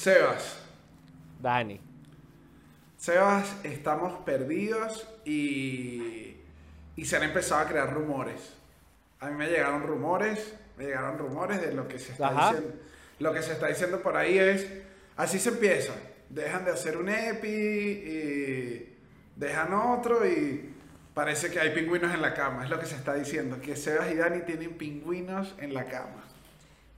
Sebas. Dani. Sebas, estamos perdidos y, y se han empezado a crear rumores. A mí me llegaron rumores, me llegaron rumores de lo que se está Ajá. diciendo. Lo que se está diciendo por ahí es, así se empieza. Dejan de hacer un EPI y dejan otro y parece que hay pingüinos en la cama. Es lo que se está diciendo, que Sebas y Dani tienen pingüinos en la cama.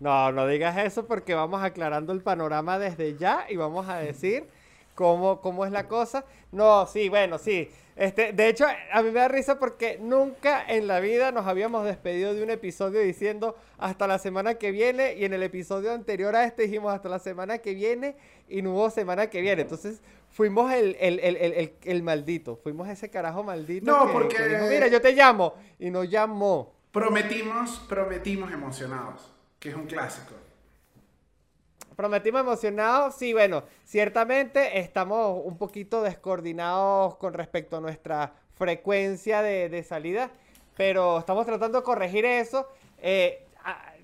No, no digas eso porque vamos aclarando el panorama desde ya y vamos a decir cómo, cómo es la cosa. No, sí, bueno, sí. Este, de hecho, a mí me da risa porque nunca en la vida nos habíamos despedido de un episodio diciendo hasta la semana que viene y en el episodio anterior a este dijimos hasta la semana que viene y no hubo semana que viene. Entonces fuimos el, el, el, el, maldito, fuimos ese carajo maldito. No, que- porque- que dijo, Mira, yo te llamo y no llamó. Prometimos, prometimos emocionados, que es un clásico. Prometimos emocionados, sí, bueno, ciertamente estamos un poquito descoordinados con respecto a nuestra frecuencia de, de salida, pero estamos tratando de corregir eso. Eh,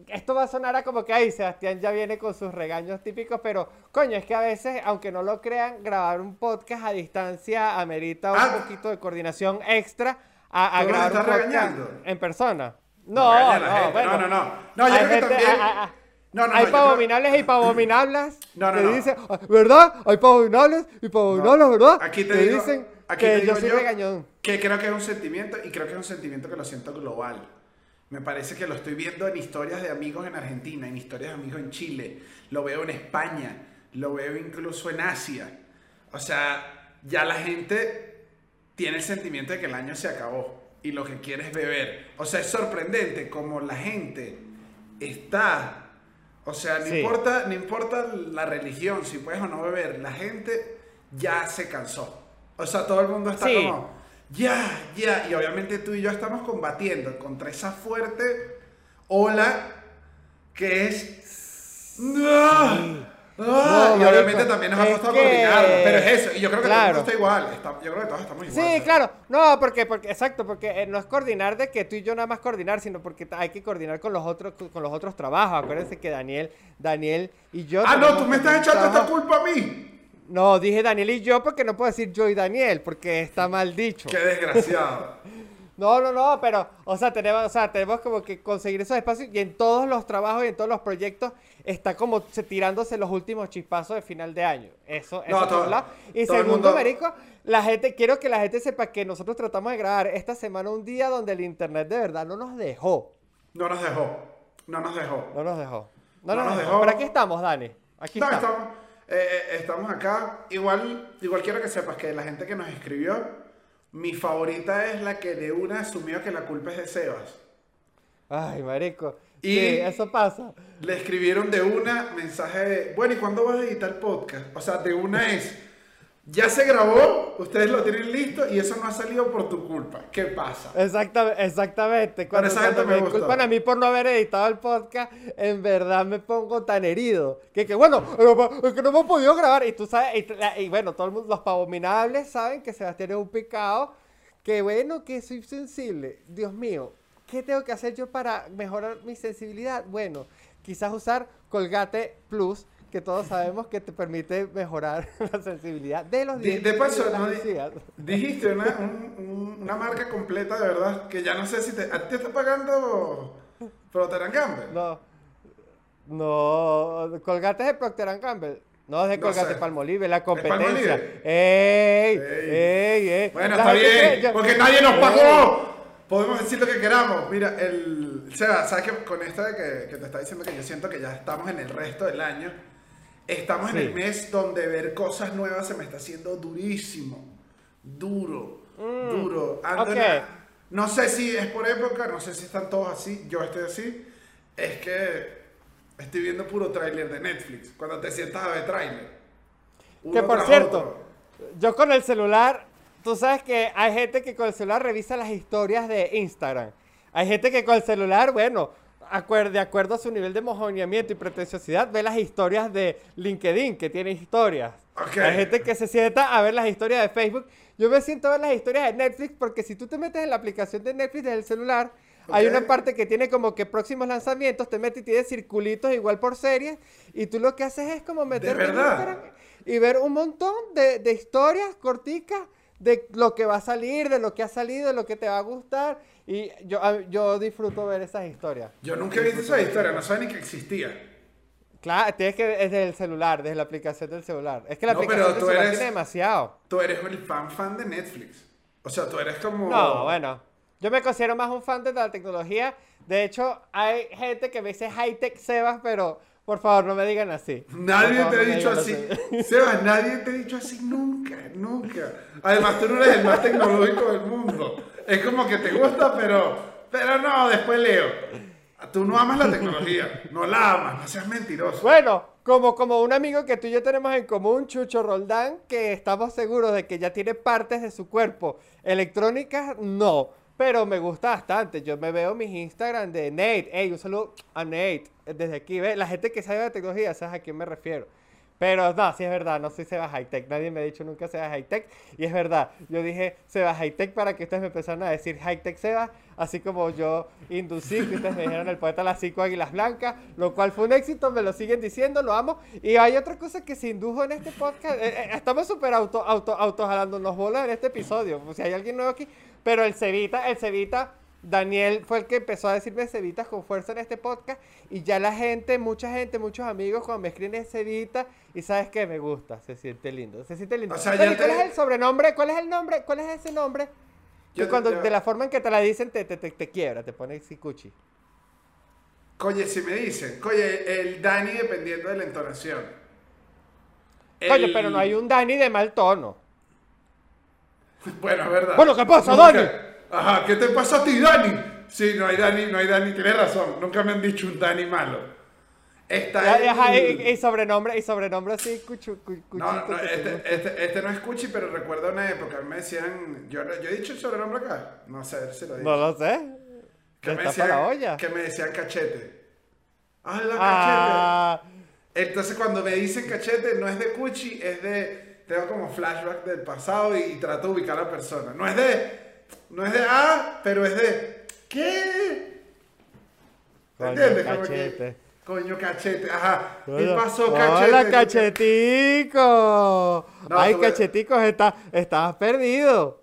esto va a sonar a como que, ay, Sebastián ya viene con sus regaños típicos, pero coño, es que a veces, aunque no lo crean, grabar un podcast a distancia amerita un Ah. poquito de coordinación extra a, a ¿Tú nos grabar un estás podcast regañando? en persona. No, No, a no, bueno. No, no, no. No, yo creo que gente- también- ah, ah, No, no, hay no, yo creo- pavominables y pavominables No, no, que no. dicen, "Ah, ¿verdad? Hay pavominables y pavominables, ¿verdad? Aquí te que digo, dicen aquí que te digo yo soy regañón. Que creo que es un sentimiento y creo que es un sentimiento que lo siento global. Me parece que lo estoy viendo en historias de amigos en Argentina, en historias de amigos en Chile, lo veo en España, lo veo incluso en Asia. O sea, ya la gente tiene el sentimiento de que el año se acabó y lo que quiere es beber. O sea, es sorprendente como la gente está, o sea, no Sí. importa, no importa la religión, si puedes o no beber, la gente ya se cansó. O sea, todo el mundo está Sí. como, ya, ya, y obviamente tú y yo estamos combatiendo contra esa fuerte ola que es... ¡No! ¡Ah! No, y obviamente marico, también nos ha costado que- coordinarlo, pero es eso, y yo creo que todo Claro. mundo está igual, está- yo creo que todos estamos igual. Sí, claro. No, porque, porque, exacto, porque eh, no es coordinar de que tú y yo nada más coordinar, sino porque hay que coordinar con los otros, con los otros trabajos. Acuérdense que Daniel, Daniel y yo. Ah, no, tú me estás echando esta culpa a mí. No, dije Daniel y yo porque no puedo decir yo y Daniel, porque está mal dicho. Qué desgraciado. No, no, no, pero, o sea, tenemos, o sea, tenemos como que conseguir esos espacios y en todos los trabajos y en todos los proyectos está como se- tirándose los últimos chispazos de final de año. Eso, eso No, por todo- un lado. Y segundo, mundo- marico, la gente, quiero que la gente sepa que nosotros tratamos de grabar esta semana un día donde el internet de verdad no nos dejó. No nos dejó. No nos dejó. No nos dejó. No, No nos nos dejó. dejó. Pero aquí estamos, Dani. Aquí No, estamos. estamos, eh, eh, estamos acá. Igual, igual quiero que sepas que la gente que nos escribió, mi favorita es la que de una asumió que la culpa es de Sebas. Ay, marico. Y- Sí, eso pasa. Le escribieron de una mensaje de, bueno, ¿y cuándo vas a editar podcast? O sea, de una es, ya se grabó, ustedes lo tienen listo y eso no ha salido por tu culpa. ¿Qué pasa? Exactamente, exactamente. Cuando, esa gente cuando me me culpan a mí por no haber editado el podcast, en verdad me pongo tan herido. Que, que bueno, que no hemos podido grabar. Y tú sabes, y, y bueno, todos los pavominables saben que Sebastián es un picado. Que bueno, que soy sensible. Dios mío, ¿qué tengo que hacer yo para mejorar mi sensibilidad? Bueno, quizás usar Colgate Plus, que todos sabemos que te permite mejorar la sensibilidad de los Di- dientes. de paso, no encías. dijiste una, un- un- una marca completa de verdad que ya no sé si te, a ti te está pagando Procter Gamble. No. No. Colgate de Procter Gamble. No, es de No Colgate. Palmolive, la Palmolive? competencia. ¡Ey! Ey. ¡Ey! ey! Bueno, está bien, porque nadie nos pagó. Podemos decir lo que queramos. Mira, el. O sea, ¿sabes que Con esto de que, que te está diciendo que yo siento que ya estamos en el resto del año, estamos en Sí. el mes donde ver cosas nuevas se me está haciendo durísimo. Duro, duro. En Mm, ok. la- no sé si es por época, no sé si están todos así, yo estoy así. Es que estoy viendo puro tráiler de Netflix. Cuando te sientas a ver tráiler. Que por cierto, otro. yo con el celular, tú sabes que hay gente que con el celular revisa las historias de Instagram. Hay gente que con el celular, bueno, acuer- de acuerdo a su nivel de mojoneamiento y pretenciosidad, ve las historias de LinkedIn, que tiene historias. Ok. Hay gente que se sienta a ver las historias de Facebook. Yo me siento a ver las historias de Netflix porque si tú te metes en la aplicación de Netflix desde el celular, hay Ok. una parte que tiene como que próximos lanzamientos, te metes y tiene circulitos igual por series, y tú lo que haces es como meterte en? Instagram y ver un montón de, de historias corticas de lo que va a salir, de lo que ha salido, de lo que te va a gustar, y yo, yo disfruto ver esas historias. Yo nunca he visto esa historia, no sabía ni que existía. Claro, tienes que desde el celular, desde la aplicación del celular. Es que la No, aplicación del celular eres- tiene demasiado. Tú eres el fan fan de Netflix. O sea, tú eres como... No, bueno. Yo me considero más un fan de la tecnología. De hecho, hay gente que me dice high-tech Sebas, pero por favor no me digan así. Nadie Por te ha favor, dicho así. Sebas, nadie te ha dicho así nunca, nunca. Además, tú no eres el más tecnológico del mundo. Es como que te gusta, pero, pero no, después leo. Tú no amas la tecnología, no la amas, no seas mentiroso. Bueno, como, como un amigo que tú y yo tenemos en común, Chucho Roldán, que estamos seguros de que ya tiene partes de su cuerpo electrónicas, no. Pero me gusta bastante. Yo me veo mis Instagram de Nate. Ey, un saludo a Nate. Desde aquí, ve, la gente que sabe de tecnología, sabes a quién me refiero. Pero no, sí es verdad, no soy Seba Hightech. Nadie me ha dicho nunca Seba Hightech. Y es verdad, yo dije Seba Hightech para que ustedes me empezaran a decir Hightech Seba. Así como yo inducí que ustedes me dijeron el poeta Las Cinco Águilas Blancas. Lo cual fue un éxito, me lo siguen diciendo, lo amo. Y hay otra cosa que se indujo en este podcast. eh, eh, estamos súper auto, auto, auto jalándonos bolas en este episodio. Si hay alguien nuevo aquí. Pero el Cevita, el Cevita. Daniel fue el que empezó a decirme cevitas con fuerza en este podcast y ya la gente, mucha gente, muchos amigos cuando me escriben cevita y sabes que me gusta, se siente lindo, se siente lindo. O sea, ¿cuál es el sobrenombre? ¿Cuál es el nombre? ¿Cuál es ese nombre? Que Yo- cuando yo- de la forma en que te la dicen te, te, te, te quiebra, te pone cuchi. Coye, si me dicen, coye, el Dani dependiendo de la entonación. Coño, El- pero no hay un Dani de mal tono. Bueno, es verdad. Bueno, ¿qué pasa, Dani? Ajá, ¿qué te pasa a ti, Dani? Sí, no hay Dani, no hay Dani, tienes razón. Nunca me han dicho un Dani malo. Está Y- ajá, y, y sobrenombre, y sobrenombre así, cuchu, cu- cuchito. No, no, te este, este, este no es Cuchi, pero recuerdo una época, me decían, yo, yo he dicho el sobrenombre acá, no sé si lo he dicho. No lo sé. que, me la olla. decían, que me decían cachete. ¡Ah, la Ah, cachete! Entonces cuando me dicen cachete, no es de Cuchi, es de, tengo como flashback del pasado y, trato de ubicar a la persona. No es de, no es de, ah, pero es de, ¿qué? Coño, ¿Entiendes? Como que, cachete. coño, cachete, ajá. ¿Qué pasó, cachete? Hola, cachetico. No, Ay, cacheticos, está, estabas perdido.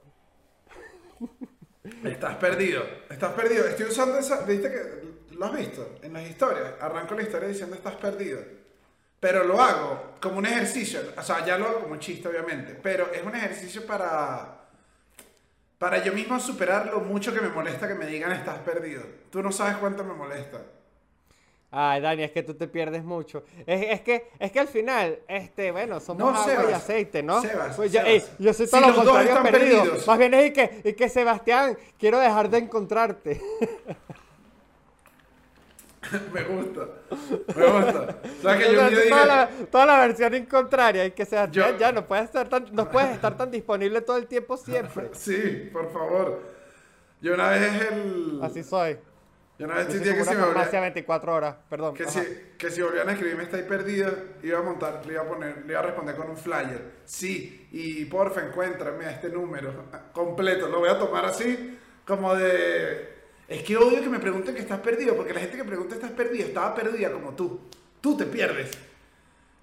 Estás perdido, estás perdido. Estoy usando esa, viste que lo has visto en las historias. Arranco la historia diciendo estás perdido. Pero lo hago como un ejercicio, o sea, ya lo hago como un chiste obviamente, pero es un ejercicio para para yo mismo superar lo mucho que me molesta que me digan estás perdido. Tú no sabes cuánto me molesta. Ay, Dani, es que tú te pierdes mucho. Es, es que, es que al final, este, bueno, somos No, agua y Sebas, aceite, ¿no? Sebas, Pues yo, Sebas. ey, yo soy Si todo lo los dos contrario perdido. perdidos. Más bien es y que, y que Sebastián, quiero dejar de encontrarte. me gusta. Me gusta. O sea, que yo un día toda, dije, la, toda la versión contraria, y que Sebastián Yo- ya no puedes estar tan, no puedes estar tan disponible todo el tiempo siempre. sí, por favor. Yo una vez el Así soy. yo una vez Yo sentía que si me volvía- farmacia 24 horas, perdón. Que si, que si volvían a escribirme está ahí perdido, iba a montar, le iba a poner, le iba a responder con un flyer. Sí, y porfa, encuéntrame a este número completo. Lo voy a tomar así, como de. Es que odio que me pregunten que estás perdido, porque la gente que pregunta estás perdido estaba perdida como tú. Tú te pierdes.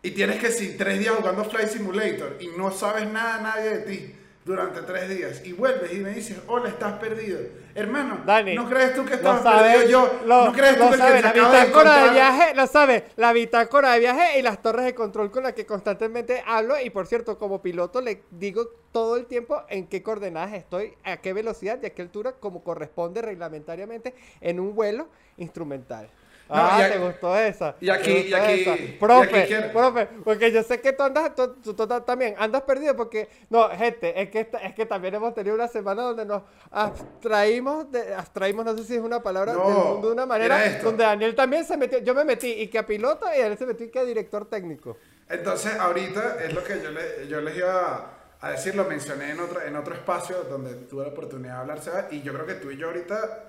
Y tienes que si tres días jugando Flight Simulator y no sabes nada nadie de ti durante tres días y vuelves y me dices, hola, estás perdido. Hermano, Dani, ¿no crees tú que sabe, perdido yo? lo, ¿No crees tú que la de bitácora de, encontrar- viaje, lo sabe, la bitácora de viaje y las torres de control con las que constantemente hablo y por cierto, como piloto le digo todo el tiempo en qué coordenadas estoy, a qué velocidad y a qué altura, como corresponde reglamentariamente en un vuelo instrumental. Ah, y aquí- te gustó esa. y aquí- y aquí- esa. y Profe, aquí quiero- profe, porque yo sé que tú andas, tú, tú- tú también andas perdido porque, no, gente, es que, es que también hemos tenido una semana donde nos abstraímos, de, abstraímos, no sé si es una palabra, No, del mundo de una manera, donde Daniel también se metió, yo me metí y que a piloto y él se metió y que a director técnico. Entonces, ahorita es lo que yo, le- yo les iba a decir, lo mencioné en otro, en otro espacio donde tuve la oportunidad de hablar, Seba, y yo creo que tú y yo ahorita,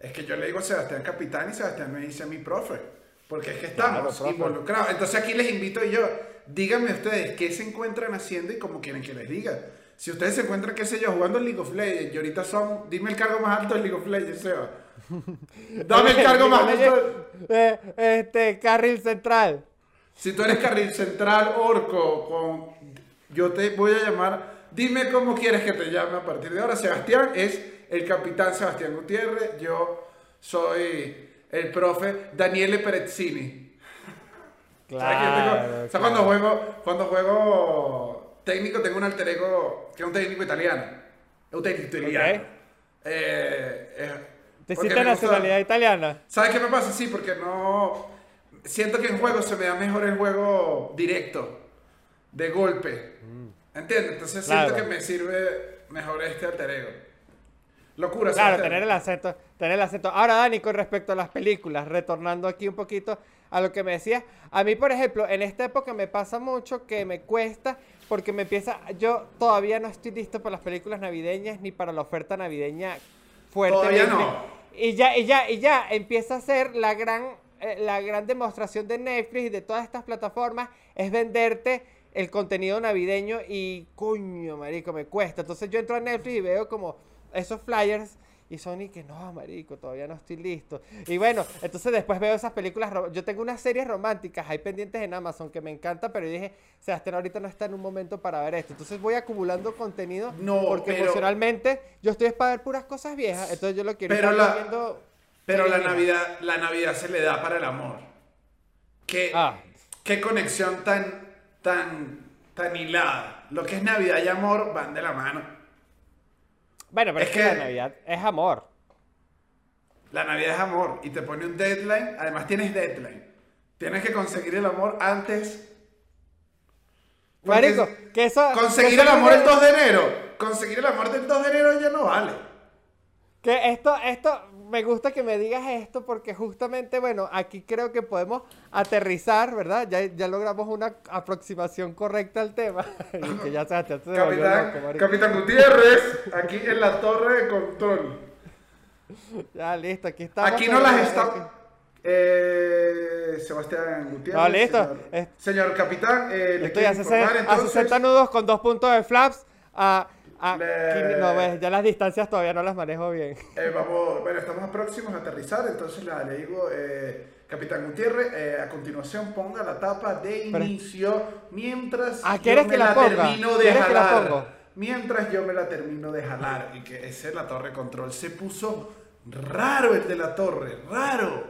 es que yo le digo a Sebastián capitán y Sebastián me dice a mi profe, porque es que estamos Claro, involucrados. Entonces aquí les invito yo, díganme ustedes qué se encuentran haciendo y cómo quieren que les diga. Si ustedes se encuentran, qué sé yo, jugando League of Legends y ahorita son, dime el cargo más alto de League of Legends, Seba. Dame el cargo más justo. eh, este, carril central. Si tú eres carril central, orco, con... yo te voy a llamar. Dime cómo quieres que te llame a partir de ahora. Sebastián es el capitán Sebastián Gutiérrez. Yo soy el profe Daniele Perezzini. Claro. O sea, cuando juego, cuando juego técnico, tengo un alter ego que es un técnico italiano. Es un técnico italiano. Ok. Eh, eh, ¿Te hiciste nacionalidad italiana? ¿Sabes qué me pasa? Sí, porque no. Siento que en juego se me da mejor el juego directo, de golpe. ¿Entiendes? Entonces siento Mm. Claro. que me sirve mejor este alter ego. Locura, Claro, tener el acento, tener el acento. Ahora, Dani, con respecto a las películas, retornando aquí un poquito a lo que me decías, a mí, por ejemplo, en esta época me pasa mucho que me cuesta porque me empieza, yo todavía no estoy listo para las películas navideñas ni para la oferta navideña fuerte. Todavía no. Y ya, y ya, y ya empieza a ser la gran, eh, la gran demostración de Netflix y de todas estas plataformas es venderte el contenido navideño y coño, marico, me cuesta. Entonces yo entro a Netflix y veo como esos flyers y son y que no, marico, todavía no estoy listo. Y bueno, entonces después veo esas películas, yo tengo unas series románticas, hay pendientes en Amazon que me encanta, pero yo dije, Sebastián ahorita no está en un momento para ver esto. Entonces voy acumulando contenido No, porque pero- emocionalmente yo estoy es para ver puras cosas viejas, entonces yo lo quiero Pero la- viendo Pero la. Navidad, la Navidad se le da para el amor. ¿Qué, Ah. qué conexión tan, tan, tan hilada. Lo que es Navidad y amor van de la mano. Bueno, pero Es es, que, la Navidad es amor. La Navidad es amor y te pone un deadline. Además tienes deadline. Tienes que conseguir el amor antes. Marico, que eso... Conseguir que el amor el 2 de enero. Conseguir el amor del 2 de enero ya no vale. Que esto, esto, me gusta que me digas esto porque justamente, bueno, aquí creo que podemos aterrizar, ¿verdad? Ya, ya logramos una aproximación correcta al tema. y que ya se, ya se volvió Capitán, loco. Capitán Gutiérrez, aquí en la torre de control. Ya, listo, aquí estamos. Aquí no las Aquí- está. Eh, Sebastián Gutiérrez. No, listo. Señor, Es- señor capitán, eh, le Estoy 60, informar a entonces. 60 nudos con dos puntos de flaps. A, a Le- no, ves, ya las distancias todavía no las manejo bien. Eh, vamos, bueno, estamos próximos a aterrizar, entonces la- le digo, eh, Capitán Gutiérrez, eh, a continuación ponga la tapa de Pero- inicio mientras Ah, ¿quieres yo que me la ponga? termino de ¿Quieres que la jalar. pongo? Mientras yo me la termino de jalar y que ese es la torre control. Se puso raro el de la torre, raro,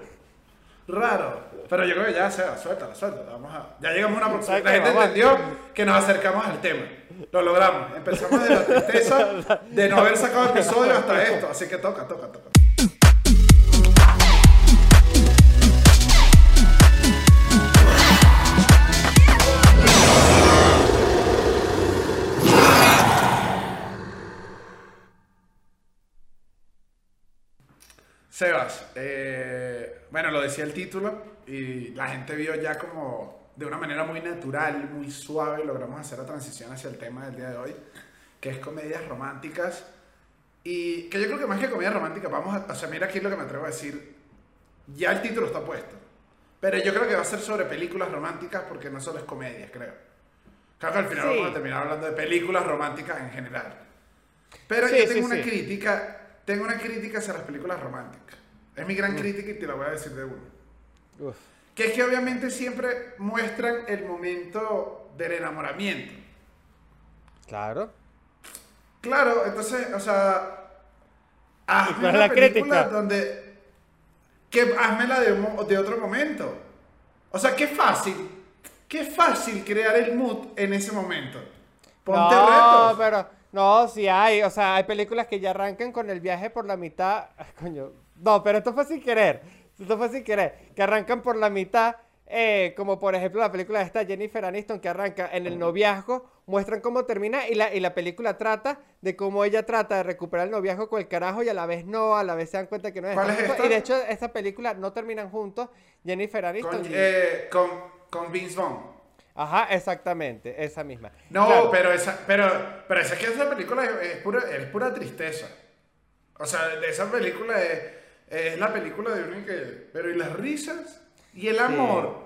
raro. Pero yo creo que ya, sea, suéltala, suéltala. Vamos a, ya llegamos a una próxima. ¿Sabes La gente a- entendió que nos acercamos al tema. Lo logramos. Empezamos de la tristeza de no haber sacado episodio hasta esto. Así que toca, toca, toca. Sebas, eh, bueno, lo decía el título y la gente vio ya como de una manera muy natural, muy suave, logramos hacer la transición hacia el tema del día de hoy, que es comedias románticas. Y que yo creo que más que comedia romántica, vamos a, o sea, mira aquí lo que me atrevo a decir, ya el título está puesto, pero yo creo que va a ser sobre películas románticas porque no solo es comedia, creo. Creo que al final Sí. vamos a terminar hablando de películas románticas en general. Pero Sí, yo sí, tengo una crítica, tengo una crítica hacia las películas románticas. Es mi Mm. gran crítica y te la voy a decir de uno. Uf. Que es que obviamente siempre muestran el momento del enamoramiento. Claro. Claro, entonces, o sea, hazme cuál es una la película crítica? donde que de, un mo- de otro momento. O sea, qué fácil, qué fácil crear el mood en ese momento. Ponte no, retos. pero no, sí hay, o sea, hay películas que ya arrancan con el viaje por la mitad, Ay, coño, no, pero esto fue sin querer, esto fue sin querer, que arrancan por la mitad, eh, como por ejemplo la película de esta Jennifer Aniston que arranca en el noviazgo, muestran cómo termina y la, y la película trata de cómo ella trata de recuperar el noviazgo con el carajo y a la vez no, a la vez se dan cuenta que no es. ¿Cuál es esta? Y de hecho esa película no terminan juntos, Jennifer Aniston. Con, y- eh, con, con Vince Vaughn. Ajá, exactamente, esa misma. No, Claro. pero esa, pero, pero esa, es que esa película es, es pura, es pura tristeza. O sea, de esa película es, es la película de uno y que, pero y las risas y el amor.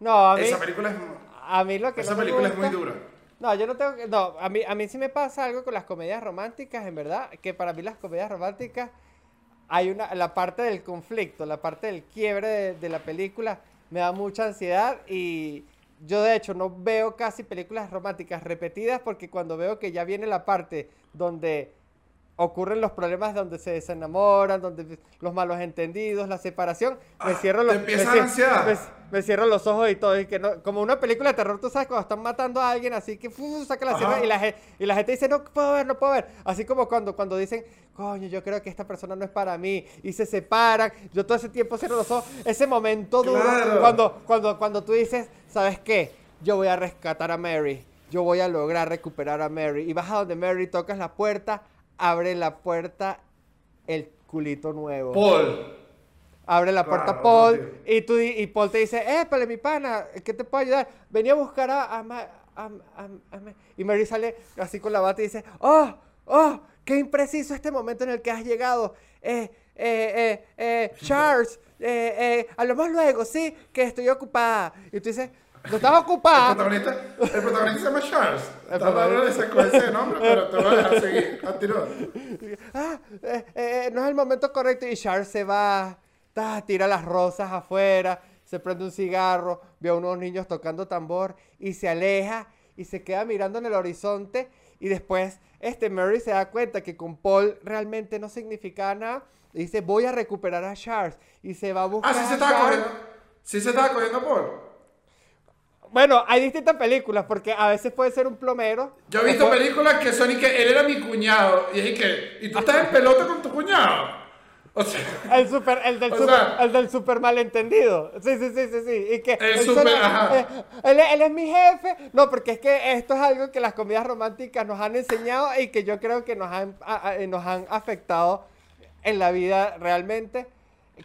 No, a mí, Esa película es, a mí lo que esa no película es muy gusta- dura. No, yo no tengo que. No, a mí, a mí sí me pasa algo con las comedias románticas, en verdad. Que para mí las comedias románticas hay una, la parte del conflicto, la parte del quiebre de, de la película me da mucha ansiedad y yo de hecho no veo casi películas románticas repetidas porque cuando veo que ya viene la parte donde ocurren los problemas donde se desenamoran, donde los malos entendidos, la separación, me Ah, cierro los me, me- me cierro los ojos y todo, y que no, como una película de terror, tú sabes cuando están matando a alguien, así que saca la sierra y la, y la gente dice, no puedo ver, no puedo ver, así como cuando, cuando dicen, coño, yo creo que esta persona no es para mí, y se separan, yo todo ese tiempo cierro los ojos, ese momento duro, Claro. cuando, cuando, cuando tú dices, ¿sabes qué? Yo voy a rescatar a Mary, yo voy a lograr recuperar a Mary, y vas a donde Mary, tocas la puerta, abre la puerta el culito nuevo. Paul. Abre la Claro, puerta Paul y, tú, y Paul te dice, épale mi pana, ¿qué te puedo ayudar? Venía a buscar a, a, Ma- a- a- a Ma-". Y Mary sale así con la bata y dice, oh, oh, qué impreciso este momento en el que has llegado. Eh, eh, eh, eh, Charles, eh, eh, hablamos luego, sí, que estoy ocupada. Y tú dices, no estás El ocupada. protagonista, el protagonista se llama Charles. El ese, con ese nombre, pero te voy a dejar seguir. Continúa. ah, eh, eh, no es el momento correcto. Y Charles se va, ta, tira las rosas afuera, se prende un cigarro, ve a unos niños tocando tambor y se aleja y se queda mirando en el horizonte. Y después este Mary se da cuenta que con Paul realmente no significaba nada. Y dice, voy a recuperar a Charles. Y se va a buscar Ah, sí se a estaba cogiendo. Sí se estaba cogiendo Paul. Bueno, hay distintas películas porque a veces puede ser un plomero. Yo he visto películas que son y que él era mi cuñado. Y es que, ¿y tú estás en pelota con tu cuñado? O sea, El, super, el, del O super, sea- el del super malentendido. Sí, sí, sí, sí, sí. Y que El él super- ajá. eh, él, él es mi jefe. No, porque es que esto es algo que las comedias románticas nos han enseñado y que yo creo que nos han, a- a- nos han afectado en la vida realmente.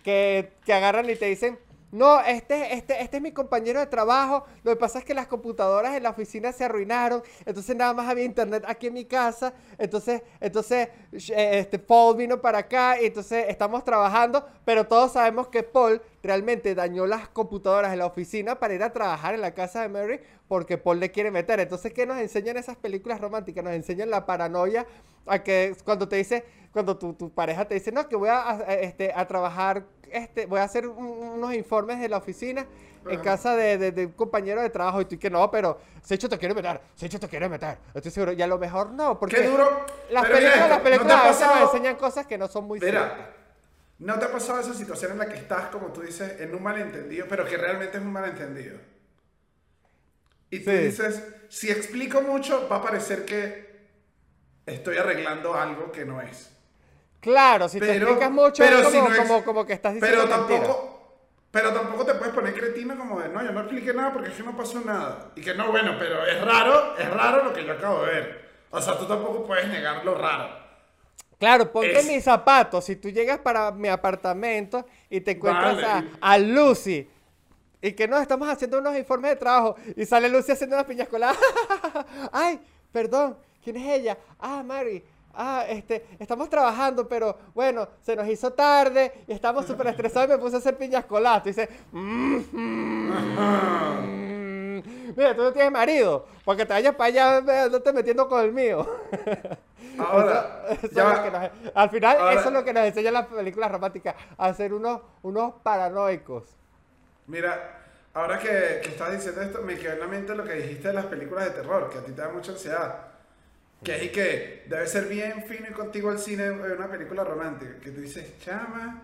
Que, que agarran y te dicen, no, este, este, este es mi compañero de trabajo. Lo que pasa es que las computadoras en la oficina se arruinaron. Entonces nada más había internet aquí en mi casa. Entonces, entonces eh, este, Paul vino para acá y entonces estamos trabajando. Pero todos sabemos que Paul realmente dañó las computadoras en la oficina para ir a trabajar en la casa de Mary porque Paul le quiere meter. Entonces, ¿qué nos enseñan esas películas románticas? Nos enseñan la paranoia a que cuando te dice, cuando tu, tu pareja te dice, no, que voy a, a- este, a trabajar, este, voy a hacer un- unos informes de la oficina en Ajá. casa de, de- de un compañero de trabajo y tú y que no, pero Secho te quiere meter, Secho te quiere meter. Estoy seguro, y a lo mejor no, porque qué duro. las Pero películas, las ¿no te películas veces nos enseñan cosas que no son muy ciertas. Mira, ¿no te ha pasado esa situación en la que estás, como tú dices, en un malentendido, pero que realmente es un malentendido? Y tú Sí. dices, si explico mucho, va a parecer que estoy arreglando algo que no es. Claro, si te Pero- explicas mucho pero es si como, no es- como, como que estás diciendo Pero mentira. tampoco, pero tampoco te puedes poner cretino como de, no, yo no expliqué nada porque es que no pasó nada. Y que no, bueno, pero es raro, es raro lo que yo acabo de ver. O sea, tú tampoco puedes negar lo raro. Claro, ponte Es- mis zapatos. Si tú llegas para mi apartamento y te encuentras Vale. a, a Lucy y que no, estamos haciendo unos informes de trabajo y sale Lucy haciendo unas piñas coladas. Ay, perdón, ¿quién es ella? Ah, Mary. Ah, este, estamos trabajando, pero bueno, se nos hizo tarde y estamos súper estresados y me puse a hacer piñas coladas. Tú dices, "Mm, mm, mm". mira, tú no tienes marido, porque te vayas para allá, no te metiendo con el mío. Ahora, Eso ya es va. lo que nos- al final, Ahora- eso es lo que nos enseñan las películas románticas, a ser unos, unos paranoicos. Mira, ahora que, que estás diciendo esto, me quedó en la mente lo que dijiste de las películas de terror, que a ti te da mucha ansiedad. Que y que debe ser bien fino y contigo al cine una película romántica. Que tú dices, chama,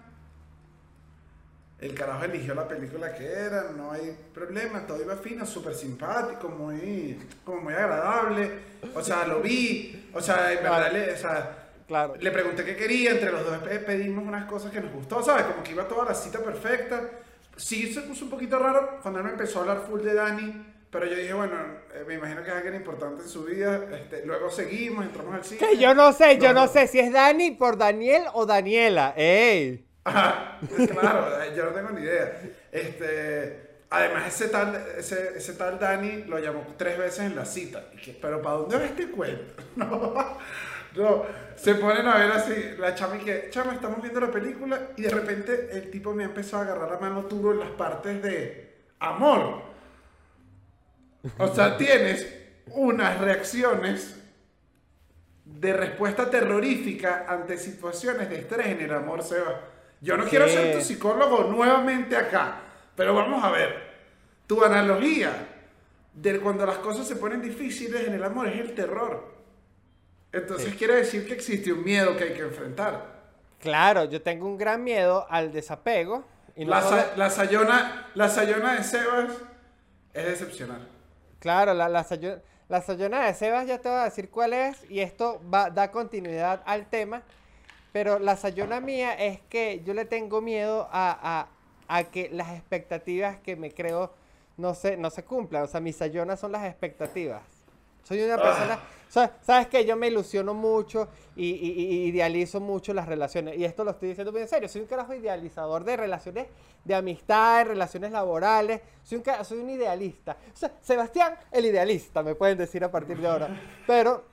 el carajo eligió la película que era, no hay problema, todo iba fino, súper simpático, muy, como muy agradable. O sea, lo vi, o sea, en verdad, le, o sea, Claro. le pregunté qué quería, entre los dos pe- pedimos unas cosas que nos gustó, ¿sabes? Como que iba toda la cita perfecta. Sí se puso un poquito raro cuando él me empezó a hablar full de Dani, pero yo dije, bueno, eh, me imagino que es alguien importante en su vida. Este, luego seguimos, entramos al cine. Que yo no sé, yo No, sé si es Dani por Daniel o Daniela. ¡Ey! Claro, eh, yo no tengo ni idea. Este, además, ese tal, ese, ese tal Dani lo llamó tres veces en la cita. Que, pero ¿para dónde va este cuento? No, no, se ponen a ver así, la chama y que, chama, estamos viendo la película y de repente el tipo me empezó a agarrar la mano duro en las partes de amor. O sea, tienes unas reacciones de respuesta terrorífica ante situaciones de estrés en el amor, Seba. Yo no quiero ser tu psicólogo nuevamente acá, pero vamos a ver. Tu analogía de cuando las cosas se ponen difíciles en el amor es el terror. Entonces quiere decir que existe un miedo que hay que enfrentar. Claro, yo tengo un gran miedo al desapego. Y la, la, sayona, la sayona de Sebas es decepcionar. Claro, la, la, sayona, de Sebas ya te voy a decir cuál es y esto va, da continuidad al tema. Pero la sayona mía es que yo le tengo miedo a, a, a que las expectativas que me creo no se, no se cumplan. O sea, mis sayonas son las expectativas. Soy una persona, ah. Sabes que yo me ilusiono mucho y, idealizo mucho las relaciones. Y esto lo estoy diciendo muy en serio. Soy un carajo idealizador de relaciones de amistad, relaciones laborales. Soy un, soy un idealista. O sea, Sebastián, el idealista, me pueden decir a partir de ahora. Pero...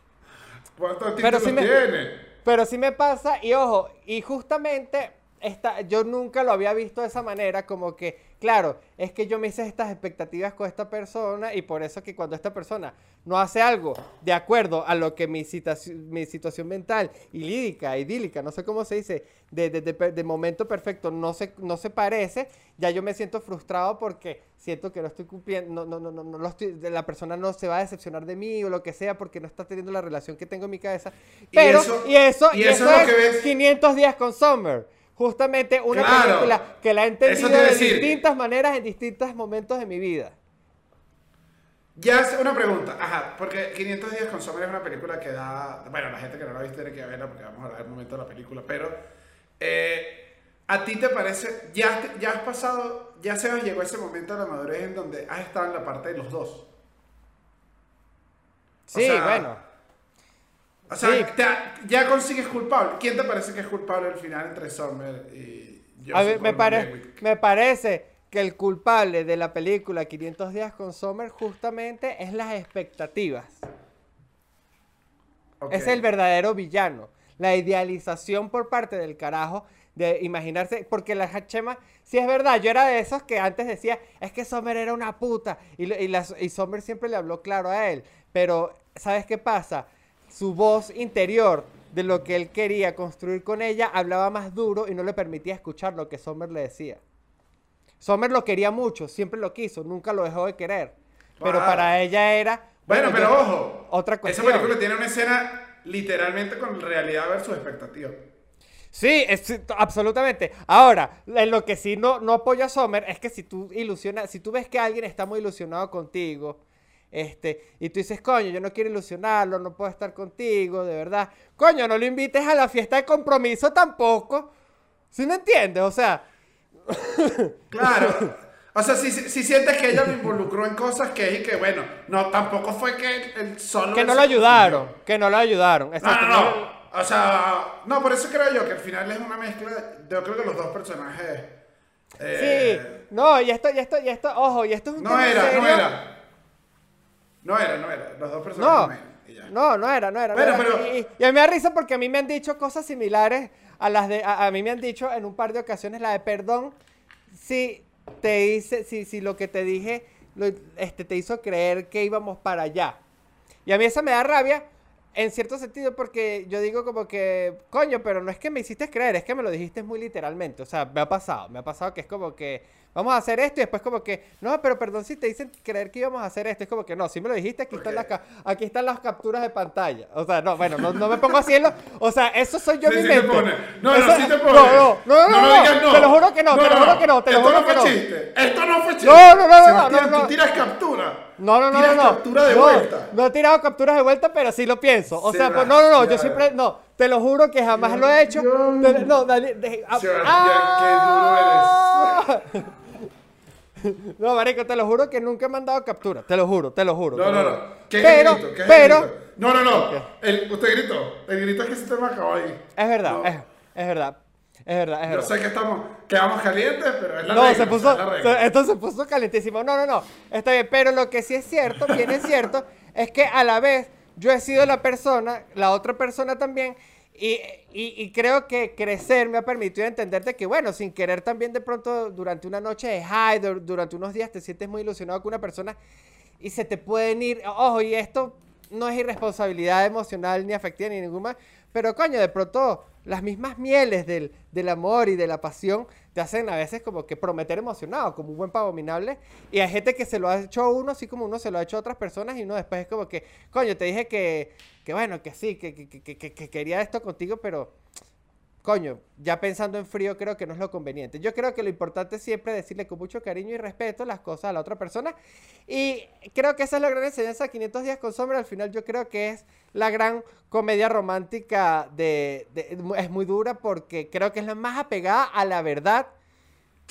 ¿Cuántos pero sí me, tiene? Pero sí me pasa, y ojo, y justamente esta, yo nunca lo había visto de esa manera, como que Claro, es que yo me hice estas expectativas con esta persona y por eso que cuando esta persona no hace algo de acuerdo a lo que mi, mi situación mental y lírica, idílica, no sé cómo se dice, de, de, momento perfecto no se, no se parece, ya yo me siento frustrado porque siento que no estoy cumpliendo, no, no, no, no, no estoy, la persona no se va a decepcionar de mí o lo que sea porque no está teniendo la relación que tengo en mi cabeza. Pero, y eso, y eso, es, 500 días con Summer justamente una película que la he entendido de distintas maneras en distintos momentos de mi vida. Ya es una pregunta, ajá, porque 500 días con Summer es una película que da, bueno, la gente que no la ha visto tiene que verla porque vamos a hablar un momento de la película, pero eh, a ti te parece, ya, ya has pasado, ya se os llegó ese momento de la madurez en donde has estado en la parte de los dos. Sí, bueno. O sea, ya consigues culpable. ¿Quién te parece que es culpable al final entre Sommer y yo? A me, me parece que el culpable de la película 500 días con Sommer justamente es las expectativas. Es el verdadero villano. La idealización por parte del carajo de imaginarse, porque la Chema, si es verdad, yo era de esos que antes decía, es que Sommer era una puta, y, y, y Sommer siempre le habló claro a él, pero ¿sabes qué pasa? su voz interior de lo que él quería construir con ella hablaba más duro y no le permitía escuchar lo que Sommer le decía. Sommer lo quería mucho, siempre lo quiso, nunca lo dejó de querer. Pero para ella era. Bueno, pero ojo. Otra cosa. Esa película tiene una escena literalmente con realidad versus expectativa. Sí, absolutamente. Ahora, en lo que sí no, no apoyo a Sommer es que si tú ilusionas, si tú ves que alguien está muy ilusionado contigo este, y tú dices, coño, yo no quiero ilusionarlo, no puedo estar contigo, de verdad. Coño, no lo invites a la fiesta de compromiso tampoco. ¿Sí me entiendes? O sea. Claro. O sea, si, si, sientes que ella me involucró en cosas que y que, bueno, no, tampoco fue que el solo. Que no lo ayudaron, que no lo ayudaron. no, no, no. O sea, no, por eso creo yo que al final es una mezcla. Yo creo que los dos personajes. Eh, sí, no, y esto, y esto, y esto, ojo, y esto es un No era, no era. No era, no era. Los dos personajes no, no, no era, no era. Y, a mí me da risa porque a mí me han dicho cosas similares a las de. A, mí me han dicho en un par de ocasiones la de perdón si te hice, si, si lo que te dije este, te hizo creer que íbamos para allá. Y a mí esa me da rabia en cierto sentido porque yo digo como que, coño, pero no es que me hiciste creer, es que me lo dijiste muy literalmente. O sea, me ha pasado, me ha pasado que es como que vamos a hacer esto y después como que, no, pero perdón si te dicen creer que íbamos a hacer esto, es como que no, si me lo dijiste, aquí, están, las, aquí están las capturas de pantalla. O sea, no, bueno, no, no me pongo así O sea, eso soy yo sí, mi sí mente. Te pone. No, no, sí te pone. No, no, no, no, no, digas no. Te lo juro que no, te lo juro que no, te lo juro que no. Esto no fue chiste. Esto no fue chiste. No, no, no, Sebastián, no, tú tiras captura. No, no, no, tiras no. captura de vuelta. No he tirado capturas de vuelta, pero sí lo pienso. O sea, pues no, no, no, yo siempre, no, te lo juro que jamás lo he hecho. no, dale, ah, qué duro eres. No, marico, te lo juro que nunca he mandado captura. Te lo juro, te lo juro. No, no, no. ¿Qué pero, grito? ¿Qué pero, No, no, no. El, usted gritó. El grito es que se te me acabó ahí. Es verdad, es, es, verdad. Es verdad, es verdad. Yo sé que estamos, quedamos calientes, pero es la no, regla. Se puso, esto se puso calentísimo. No, no, no. Está bien. Pero lo que sí es cierto, bien es cierto, es que a la vez yo he sido la persona, la otra persona también, y, y, creo que crecer me ha permitido entenderte que, bueno, sin querer también de pronto durante una noche de high, durante unos días te sientes muy ilusionado con una persona y se te pueden ir, ojo, y esto no es irresponsabilidad emocional ni afectiva ni ninguna, pero coño, de pronto las mismas mieles del, del, amor y de la pasión te hacen a veces como que prometer emocionado, como un buen pavo minable. Y hay gente que se lo ha hecho a uno, así como uno se lo ha hecho a otras personas, y uno después es como que, coño, te dije que, que bueno, que sí, que, que, que, que quería esto contigo, pero coño, ya pensando en frío creo que no es lo conveniente. Yo creo que lo importante es siempre decirle con mucho cariño y respeto las cosas a la otra persona. Y creo que esa es la gran enseñanza de 500 días con sombra. Al final yo creo que es la gran comedia romántica de, es muy dura porque creo que es la más apegada a la verdad.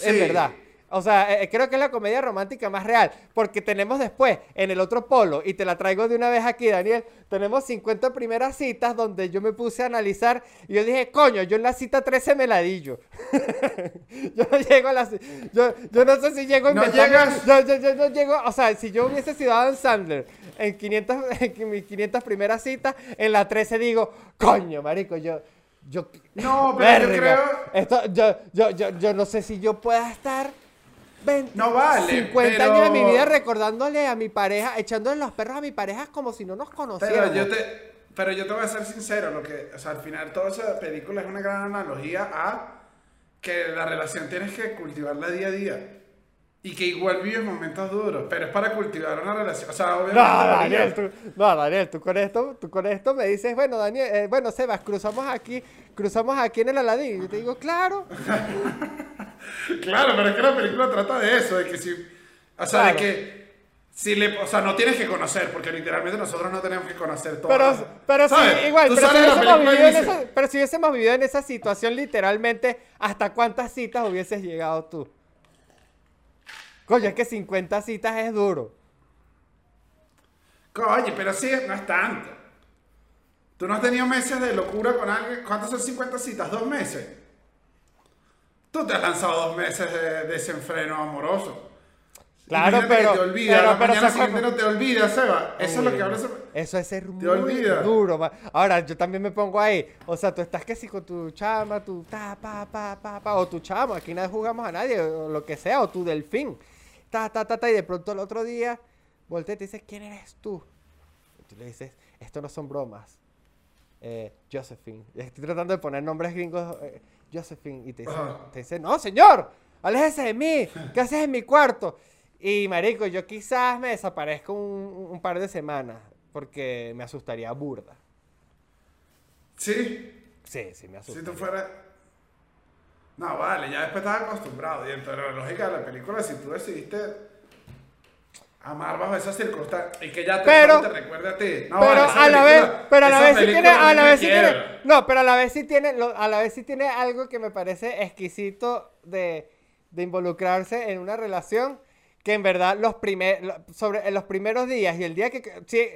En verdad. O sea, eh, eh, creo que es la comedia romántica más real, porque tenemos después en el otro polo, y te la traigo de una vez aquí, Daniel, tenemos 50 primeras citas donde yo me puse a analizar y yo dije, coño, yo en la cita 13 me la di yo. yo no llego a la yo, yo no sé si llego no llegas. Yo, yo, yo, no llego, o sea, si yo hubiese sido Adam Sandler en 500, en mis 500 primeras citas, en la 13 digo, coño, marico, yo... Yo, no, pero yo creo... Esto, yo, yo, yo, yo no sé si yo pueda estar no vale. 50 años de mi vida recordándole a mi pareja, echándole los perros a mi pareja como si no nos conociéramos. Pero yo te, pero yo te voy a ser sincero, lo que, o sea, al final toda esa película es una gran analogía a que la relación tienes que cultivarla día a día. Y que igual vives momentos duros, pero es para cultivar una relación. O sea, obviamente. No, Daniel, tú, no, Daniel, tú con esto, tú con esto me dices, bueno, Daniel, eh, bueno, Sebas, cruzamos aquí, cruzamos aquí en el Aladín. Y yo te digo, claro. claro, pero es que la película trata de eso, de que si. O sea, de que. Si le, o sea, no tienes que conocer, porque literalmente nosotros no tenemos que conocer todo. Pero, pero sí, igual, pero si, hubiésemos vivido en esa, pero si hubiésemos vivido en esa situación, literalmente, ¿hasta cuántas citas hubieses llegado tú? Coño, es que 50 citas es duro. Coño, pero sí, no es tanto. ¿Tú no has tenido meses de locura con alguien? ¿Cuántos son 50 citas? ¿Dos meses? Tú te has lanzado dos meses de desenfreno amoroso. Claro, pero. te olvidas, pero, la pero mañana siguiente no te olvidas, Seba. Eso es lo que habla Eso es ser muy duro. Ahora, yo también me pongo ahí. O sea, tú estás que si con tu chama, tu ta, pa, pa, pa, pa, o tu chama, aquí nadie jugamos a nadie, o lo que sea, o tu delfín ta, ta, ta, ta, y de pronto el otro día voltea y te dice, ¿quién eres tú? Y tú le dices, esto no son bromas. Eh, Josephine. Estoy tratando de poner nombres gringos. Eh, Josephine. Y te dice, te dice, no, señor, aléjese de mí. ¿Qué haces en mi cuarto? Y marico, yo quizás me desaparezco un, un par de semanas porque me asustaría burda. ¿Sí? Sí, sí, me asustaría. Si tú fueras no, vale, ya después estás acostumbrado. Y dentro de la lógica de la película, si tú decidiste amar bajo esas circunstancias y que ya te, pero, te recuerde a ti. No, pero a la vez, pero a la vez sí tiene, a la vez sí tiene, no, pero a la vez sí tiene, a la vez sí tiene algo que me parece exquisito de, de involucrarse en una relación que en verdad los primer, sobre los primeros días y el día que, sí,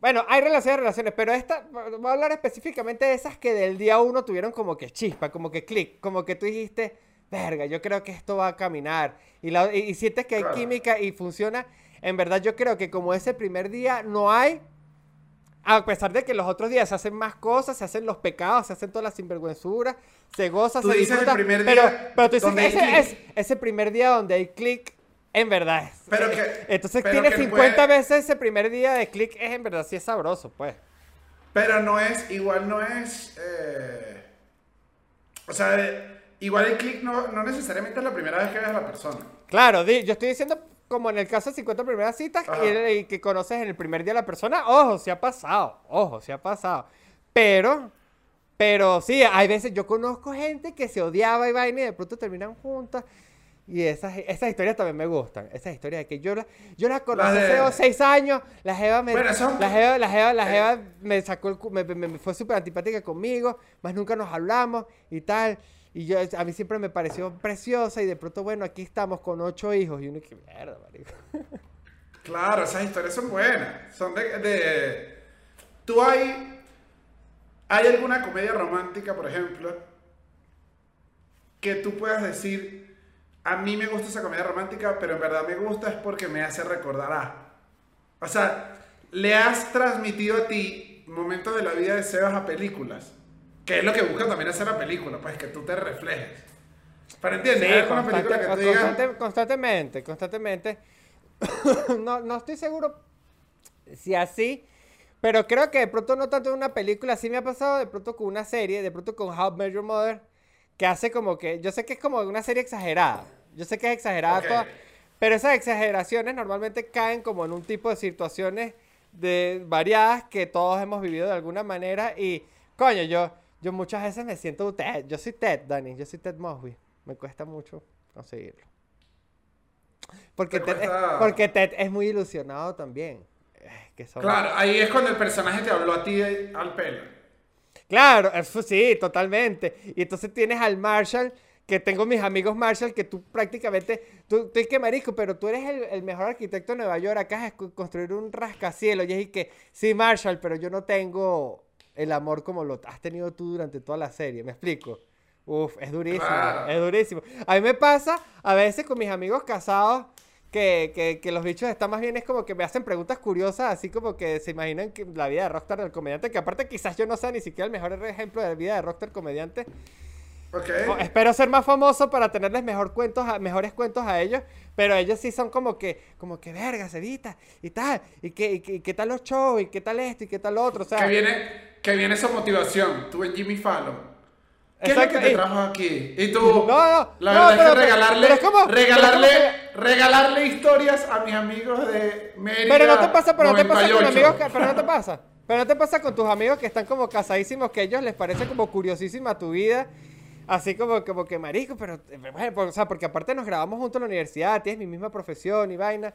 bueno, hay relaciones, relaciones, pero esta, voy a hablar específicamente de esas que del día uno tuvieron como que chispa, como que clic, como que tú dijiste, verga, yo creo que esto va a caminar. Y, la, y, sientes que hay química y funciona. En verdad, yo creo que como ese primer día no hay, a pesar de que los otros días se hacen más cosas, se hacen los pecados, se hacen todas las sinvergüenzuras, se goza, se disfruta. El primer día pero, pero tú dices que ese, es, ese primer día donde hay clic en verdad es. Pero que, Entonces tiene 50 veces ese primer día de click, es en verdad sí es sabroso, pues. Pero no es, igual no es. Eh, o sea, igual el click no, no, necesariamente es la primera vez que ves a la persona. Claro, yo estoy diciendo como en el caso de 50 primeras citas y, que conoces en el primer día a la persona, ojo, se ha pasado, ojo, se ha pasado. Pero, pero sí, hay veces yo conozco gente que se odiaba y vaina y de pronto terminan juntas. Y esas, esas historias también me gustan. Esas historias de que yo la, yo la conocí hace seis años, la Jeva me, la Jeva, la Jeva, la eh. Me sacó el, me, me, fue súper antipática conmigo, más nunca nos hablamos y tal. Y yo, a mí siempre me pareció preciosa y de pronto, bueno, aquí estamos con ocho hijos y uno que mierda, marico. Claro, esas historias son buenas. Son de, de... ¿Tú hay... ¿Hay alguna comedia romántica, por ejemplo, que tú puedas decir a mí me gusta esa comedia romántica, pero en verdad me gusta es porque me hace recordar a. O sea, le has transmitido a ti momentos de la vida de Sebas a películas. Que es lo que busca también hacer la película, pues que tú te reflejes. ¿Para entiendes? Sí, una película que diga... constantemente, constantemente. no, no estoy seguro si así, Pero creo que de pronto no tanto en una película, sí me ha pasado de pronto con una serie, de pronto con How I Met Your Mother, que hace como que, yo sé que es como una serie exagerada, yo sé que es exagerada Ok. toda, pero esas exageraciones normalmente caen como en un tipo de situaciones de variadas que todos hemos vivido de alguna manera y, coño, yo, yo muchas veces me siento Ted, yo soy Ted, Dani, yo soy Ted Mosby, me cuesta mucho conseguirlo. Porque Te Ted, es- porque Ted es muy ilusionado también. Que son- Claro, ahí es cuando el personaje te habló a ti al pelo. Claro, eso sí, totalmente. Y entonces tienes al Marshall, que tengo mis amigos Marshall, que tú prácticamente, tú, tú es que marico, pero tú eres el, el mejor arquitecto de Nueva York, acá es co- construir un rascacielos. Y es que, sí, Marshall, pero yo no tengo el amor como lo has tenido tú durante toda la serie, ¿me explico? Uf, es durísimo, Claro. es durísimo. A mí me pasa a veces con mis amigos casados que, que, que los bichos están más bien es como que me hacen preguntas curiosas, así como que se imaginan que la vida de Rockstar del comediante, que aparte quizás yo no sea ni siquiera el mejor ejemplo de vida de Rockstar comediante. ¿Ok? O- espero ser más famoso para tenerles mejor cuentos a- mejores cuentos a ellos, pero ellos sí son como que, como que verga, Cevita, y tal, y qué, y, y qué tal los shows, y qué tal esto, y qué tal lo otro, o sea, Que viene, que viene esa motivación. Tú en Jimmy Fallon. ¿Qué es lo Exacto, que te trajo aquí? Y tú. No, no, La no, verdad pero- es que regalarle, pero es como- regalarle, pero es regalarle historias a mis amigos de Mérida. Pero no te pasa, pero no te pasa con 98. amigos, que- pero no te pasa. Pero no te pasa con tus amigos que están como casadísimos, que a ellos les parece como curiosísima tu vida. Así como, como que marico, pero, eh, bueno, o sea, porque aparte nos grabamos juntos en la universidad, tienes mi misma profesión y vaina.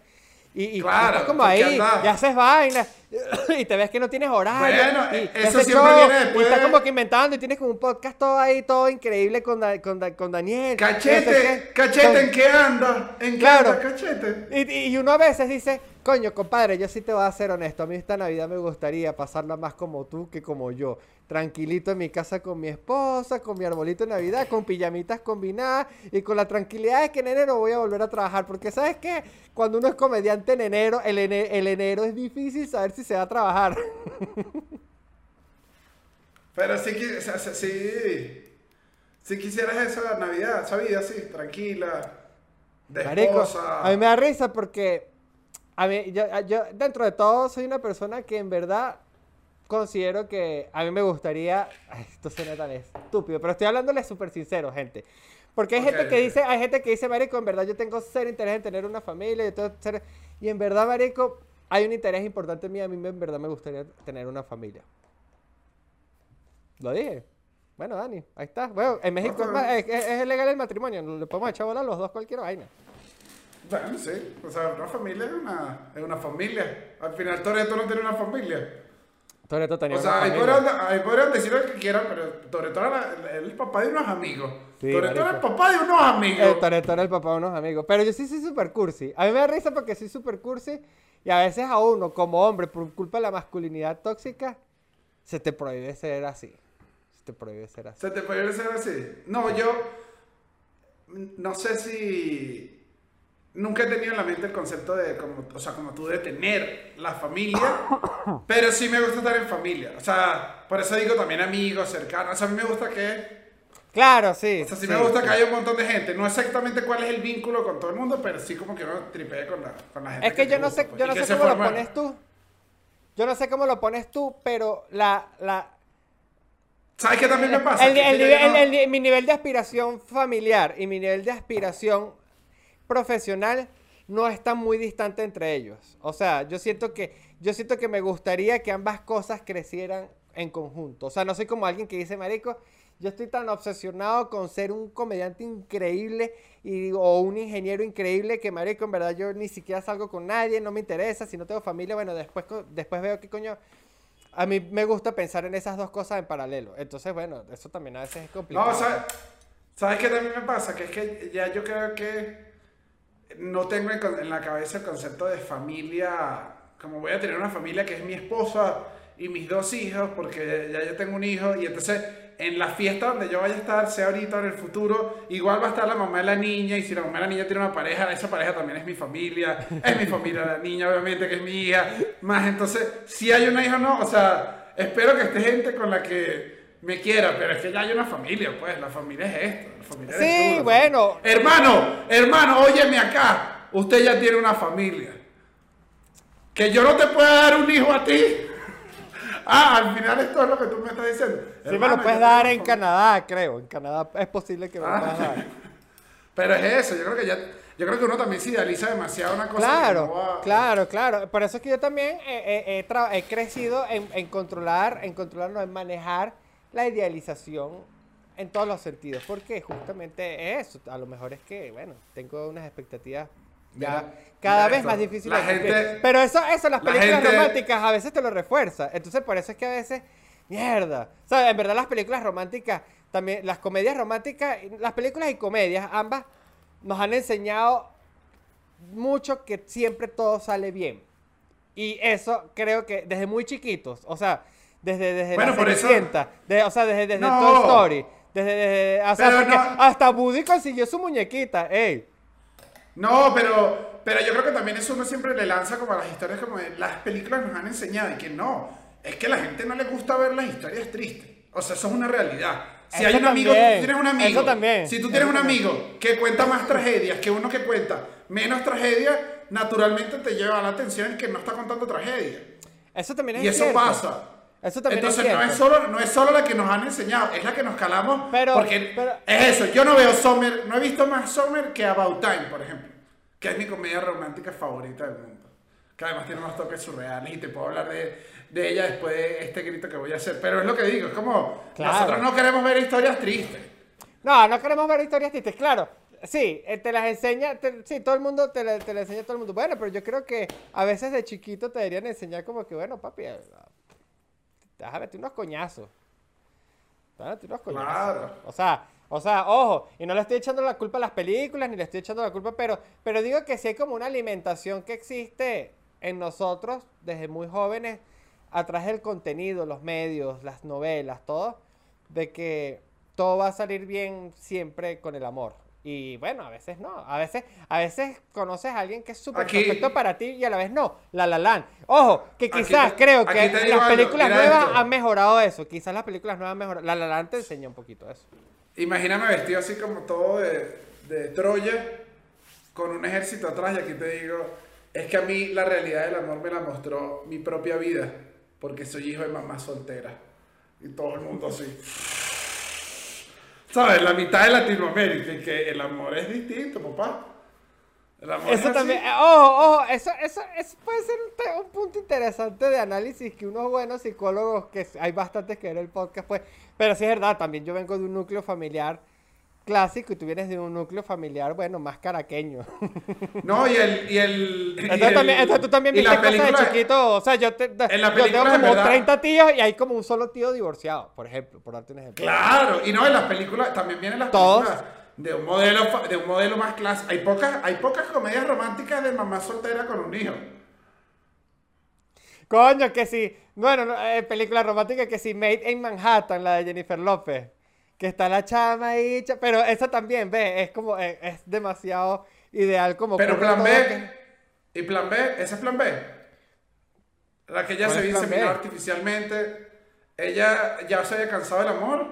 Y, y Claro, estás como ¿por qué ahí, y haces vaina, y te ves que no tienes horario. Bueno, y, y eso siempre viene después Y estás como que inventando, y tienes como un podcast todo ahí, todo increíble con, con, con Daniel. Cachete, cachete, ¿en qué anda? ¿En qué Claro. anda, cachete? Y, y uno a veces dice, coño, compadre, yo sí te voy a ser honesto. A mí esta Navidad me gustaría pasarla más como tú que como yo. Tranquilito en mi casa con mi esposa, con mi arbolito de Navidad, con pijamitas combinadas y con la tranquilidad de que en enero voy a volver a trabajar. Porque, ¿sabes qué? Cuando uno es comediante en enero, el, ene- el enero es difícil saber si se va a trabajar. Pero sí, sí, sí, si quisieras esa Navidad, esa vida así, tranquila, de Marico, esposa. a mí me da risa porque a mí, yo, yo dentro de todo soy una persona que en verdad considero que a mí me gustaría, ay, esto suena tan estúpido, pero estoy hablándole súper sincero, gente. Porque hay Ok, gente que ok. dice, hay gente que dice, marico, en verdad yo tengo cero interés en tener una familia, yo tengo cero-". y en verdad, marico, hay un interés importante en mí, a mí en verdad me gustaría tener una familia. Lo dije. Bueno, Dani, ahí está. Bueno, en México es, es- es legal el matrimonio, le podemos echar bola a los dos cualquier vaina. Bueno, sí, o sea, una familia es una, es una familia. Al final Toreto no tiene una familia. Toretto tenía O una sea, ahí familia. podrían, ahí podrían decir lo que quieran, pero Toreto era el papá de unos amigos. Sí, Toreto era el papá de unos amigos. El Toretto era el papá de unos amigos. Pero yo sí soy super cursi. A mí me da risa porque soy super cursi. Y a veces a uno, como hombre, por culpa de la masculinidad tóxica, se te prohíbe ser así. Se te prohíbe ser así. ¿Se te puede ser así? No, yo no sé si nunca he tenido en la mente el concepto de como, o sea, como tú de tener la familia, pero sí me gusta estar en familia. O sea, por eso digo también amigos, cercanos. O sea, a mí me gusta que, Claro, sí. o sea, sí, sí, me gusta sí. que haya un montón de gente. No exactamente cuál es el vínculo con todo el mundo, pero sí como que uno tripee con la, con la gente. Es que yo no gusta, sé, pues, yo no sé cómo lo pones tú. Yo no sé cómo lo pones tú, pero la, la, ¿Sabes qué también me pasa? no- el- mi nivel de aspiración familiar y mi nivel de aspiración profesional no está muy distante entre ellos. O sea, yo siento que yo siento que me gustaría que ambas cosas crecieran en conjunto. O sea, no soy como alguien que dice, marico, yo estoy tan obsesionado con ser un comediante increíble y, o un ingeniero increíble que, marico, en verdad yo ni siquiera salgo con nadie, no me interesa, si no tengo familia, bueno, después, después veo qué coño... A mí me gusta pensar en esas dos cosas en paralelo. Entonces, bueno, eso también a veces es complicado. No, ¿sabes, ¿sabes qué también me pasa? Que es que ya yo creo que no tengo en, la cabeza el concepto de familia, como voy a tener una familia que es mi esposa y mis dos hijos, porque ya yo tengo un hijo, y entonces en la fiesta donde yo vaya a estar, sea ahorita o en el futuro, igual va a estar la mamá de la niña, y si la mamá de la niña tiene una pareja, esa pareja también es mi familia, es mi familia la niña, obviamente, que es mi hija, más entonces, si hay una hija o no, o sea, espero que esté gente con la que me quiera, pero es que ya hay una familia, pues, la familia es esto, la familia eres Sí, tú, la bueno. familia- Hermano, hermano, óyeme acá, usted ya tiene una familia. Que yo no te pueda dar un hijo a ti. Ah, al final esto es lo que tú me estás diciendo. Sí me Hermano, lo puedes dar en Canadá, creo. En Canadá es posible que me lo Ah. puedas dar. Pero es eso, yo creo que ya, yo creo que uno también se idealiza demasiado una cosa. Claro, no va- claro, claro. Por eso es que yo también he, he- he he crecido en, en controlar, en controlar, no, en manejar la idealización en todos los sentidos. Porque justamente eso, a lo mejor es que, bueno, tengo unas expectativas ya Mira, cada vez más difíciles. la gente- Pero eso, eso, las la películas gente- románticas a veces te lo refuerza. Entonces, por eso es que a veces, mierda. O sea, en verdad las películas románticas, también las comedias románticas, las películas y comedias, ambas nos han enseñado mucho que siempre todo sale bien. Y eso creo que desde muy chiquitos, o sea, desde, desde Bueno, la por eso- de- o sea, desde, desde No. Toy Story, desde, desde- porque no- hasta Woody consiguió su muñequita, ey. No, pero, pero yo creo que también eso uno siempre le lanza como a las historias como de las películas nos han enseñado y que no, es que a la gente no le gusta ver las historias tristes. O sea, eso es una realidad. Si Eso hay un amigo, también, tú tienes un amigo. eso también, Si tú eso tienes un también. amigo que cuenta más tragedias que uno que cuenta menos tragedias, naturalmente te lleva la atención que no está contando tragedia. Eso también es Y eso cierto. pasa. Eso también Entonces es no es, solo, no es solo la que nos han enseñado, es la que nos calamos. Pero- porque pero- es eso, yo no veo Summer, no he visto más Summer que About Time, por ejemplo. Que es mi comedia romántica favorita del mundo. Que además tiene unos toques surreales y te puedo hablar de, de ella después de este grito que voy a hacer. Pero es lo que digo, es como, Claro. nosotros no queremos ver historias tristes. No, no queremos ver historias tristes, claro. Sí, eh, te las enseña, te- sí, todo el mundo te, te las enseña todo el mundo. Bueno, pero yo creo que a veces de chiquito te deberían enseñar como que, bueno, papi, eh, te vas a meter unos coñazos. Te vas a meter unos coñazos. Claro. O sea, o sea, ojo, y no le estoy echando la culpa a las películas, ni le estoy echando la culpa, pero, pero digo que sí hay como una alimentación que existe en nosotros desde muy jóvenes, a través del contenido, los medios, las novelas, todo, de que todo va a salir bien siempre con el amor. Y bueno, a veces no. A veces, a veces conoces a alguien que es súper Aquí- perfecto para ti y a la vez no. La La Land. Ojo, que Aquí quizás te- creo aquí que las algo, películas nuevas esto. han mejorado eso. Quizás las películas nuevas han mejorado. La La Land te enseña un poquito eso. Imagíname vestido así como todo de, de Troya, con un ejército atrás, y aquí te digo, es que a mí la realidad del amor me la mostró mi propia vida, porque soy hijo de mamá soltera. Y todo el mundo así. ¿Sabes? La mitad de Latinoamérica, y que el amor es distinto, papá. El amor es Eso así. también, eh, ojo, ojo, eso, eso, eso puede ser un, un punto interesante de análisis que unos buenos psicólogos, que hay bastantes que ven el podcast, pues, pero sí es verdad, también yo vengo de un núcleo familiar clásico y tú vienes de un núcleo familiar, bueno, más caraqueño. No, y el. Y el y Entonces, el- también, entonces tú también viste cosas de chiquito, o sea, yo, te, En la yo tengo como verdad- 30 tíos y hay como un solo tío divorciado, por ejemplo, por darte un ejemplo. Claro, y no, en las películas, también vienen las Todos. películas de un modelo, de un modelo más clásico. Hay pocas, hay pocas comedias románticas de mamá soltera con un hijo. Coño, que sí. Bueno, no, eh, película romántica que sí, Made in Manhattan, la de Jennifer López. Que está la chama ahí, pero esa también, ve, es como, eh, es demasiado ideal como Pero plan B, y plan B, ese es plan B. La que ella ¿Cuál se inseminado artificialmente. Ella ya se había cansado del amor.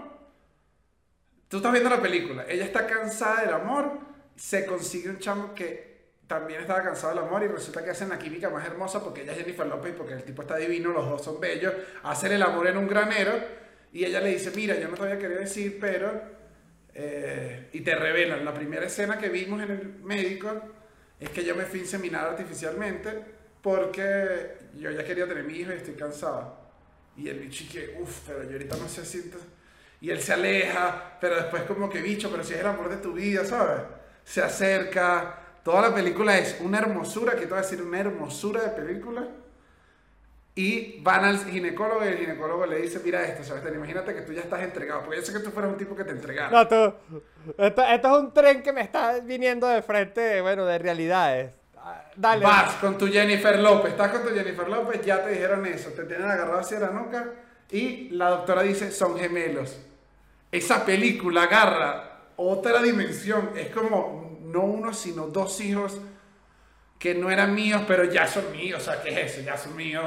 Tú estás viendo la película. Ella está cansada del amor. Se consigue un chamo que también estaba cansado del amor y resulta que hacen la química más hermosa porque ella es Jennifer López y porque el tipo está divino, los dos son bellos. Hacen el amor en un granero y ella le dice, mira, yo no te había querido decir, pero... eh, y te revelan, la primera escena que vimos en el médico es que yo me fui a inseminar artificialmente porque yo ya quería tener mi hijo y estoy cansado. Y el bicho que, uff, pero yo ahorita no sé si... Y él se aleja, pero después como que bicho, pero si es el amor de tu vida, ¿sabes? Se acerca. Toda la película es una hermosura, que te voy a decir, una hermosura de película. Y van al ginecólogo y el ginecólogo le dice, mira esto, Sebastián, imagínate que tú ya estás entregado. Porque yo sé que tú fueras un tipo que te entregara. No, tú, esto, esto es un tren que me está viniendo de frente, bueno, de realidades. Dale. Vas con tu Jennifer López, estás con tu Jennifer López, ya te dijeron eso, te tienen agarrado hacia la nuca y la doctora dice, son gemelos. Esa película agarra otra dimensión, es como no uno, sino dos hijos que no eran míos, pero ya son míos, o sea, ¿qué es eso? Ya son míos.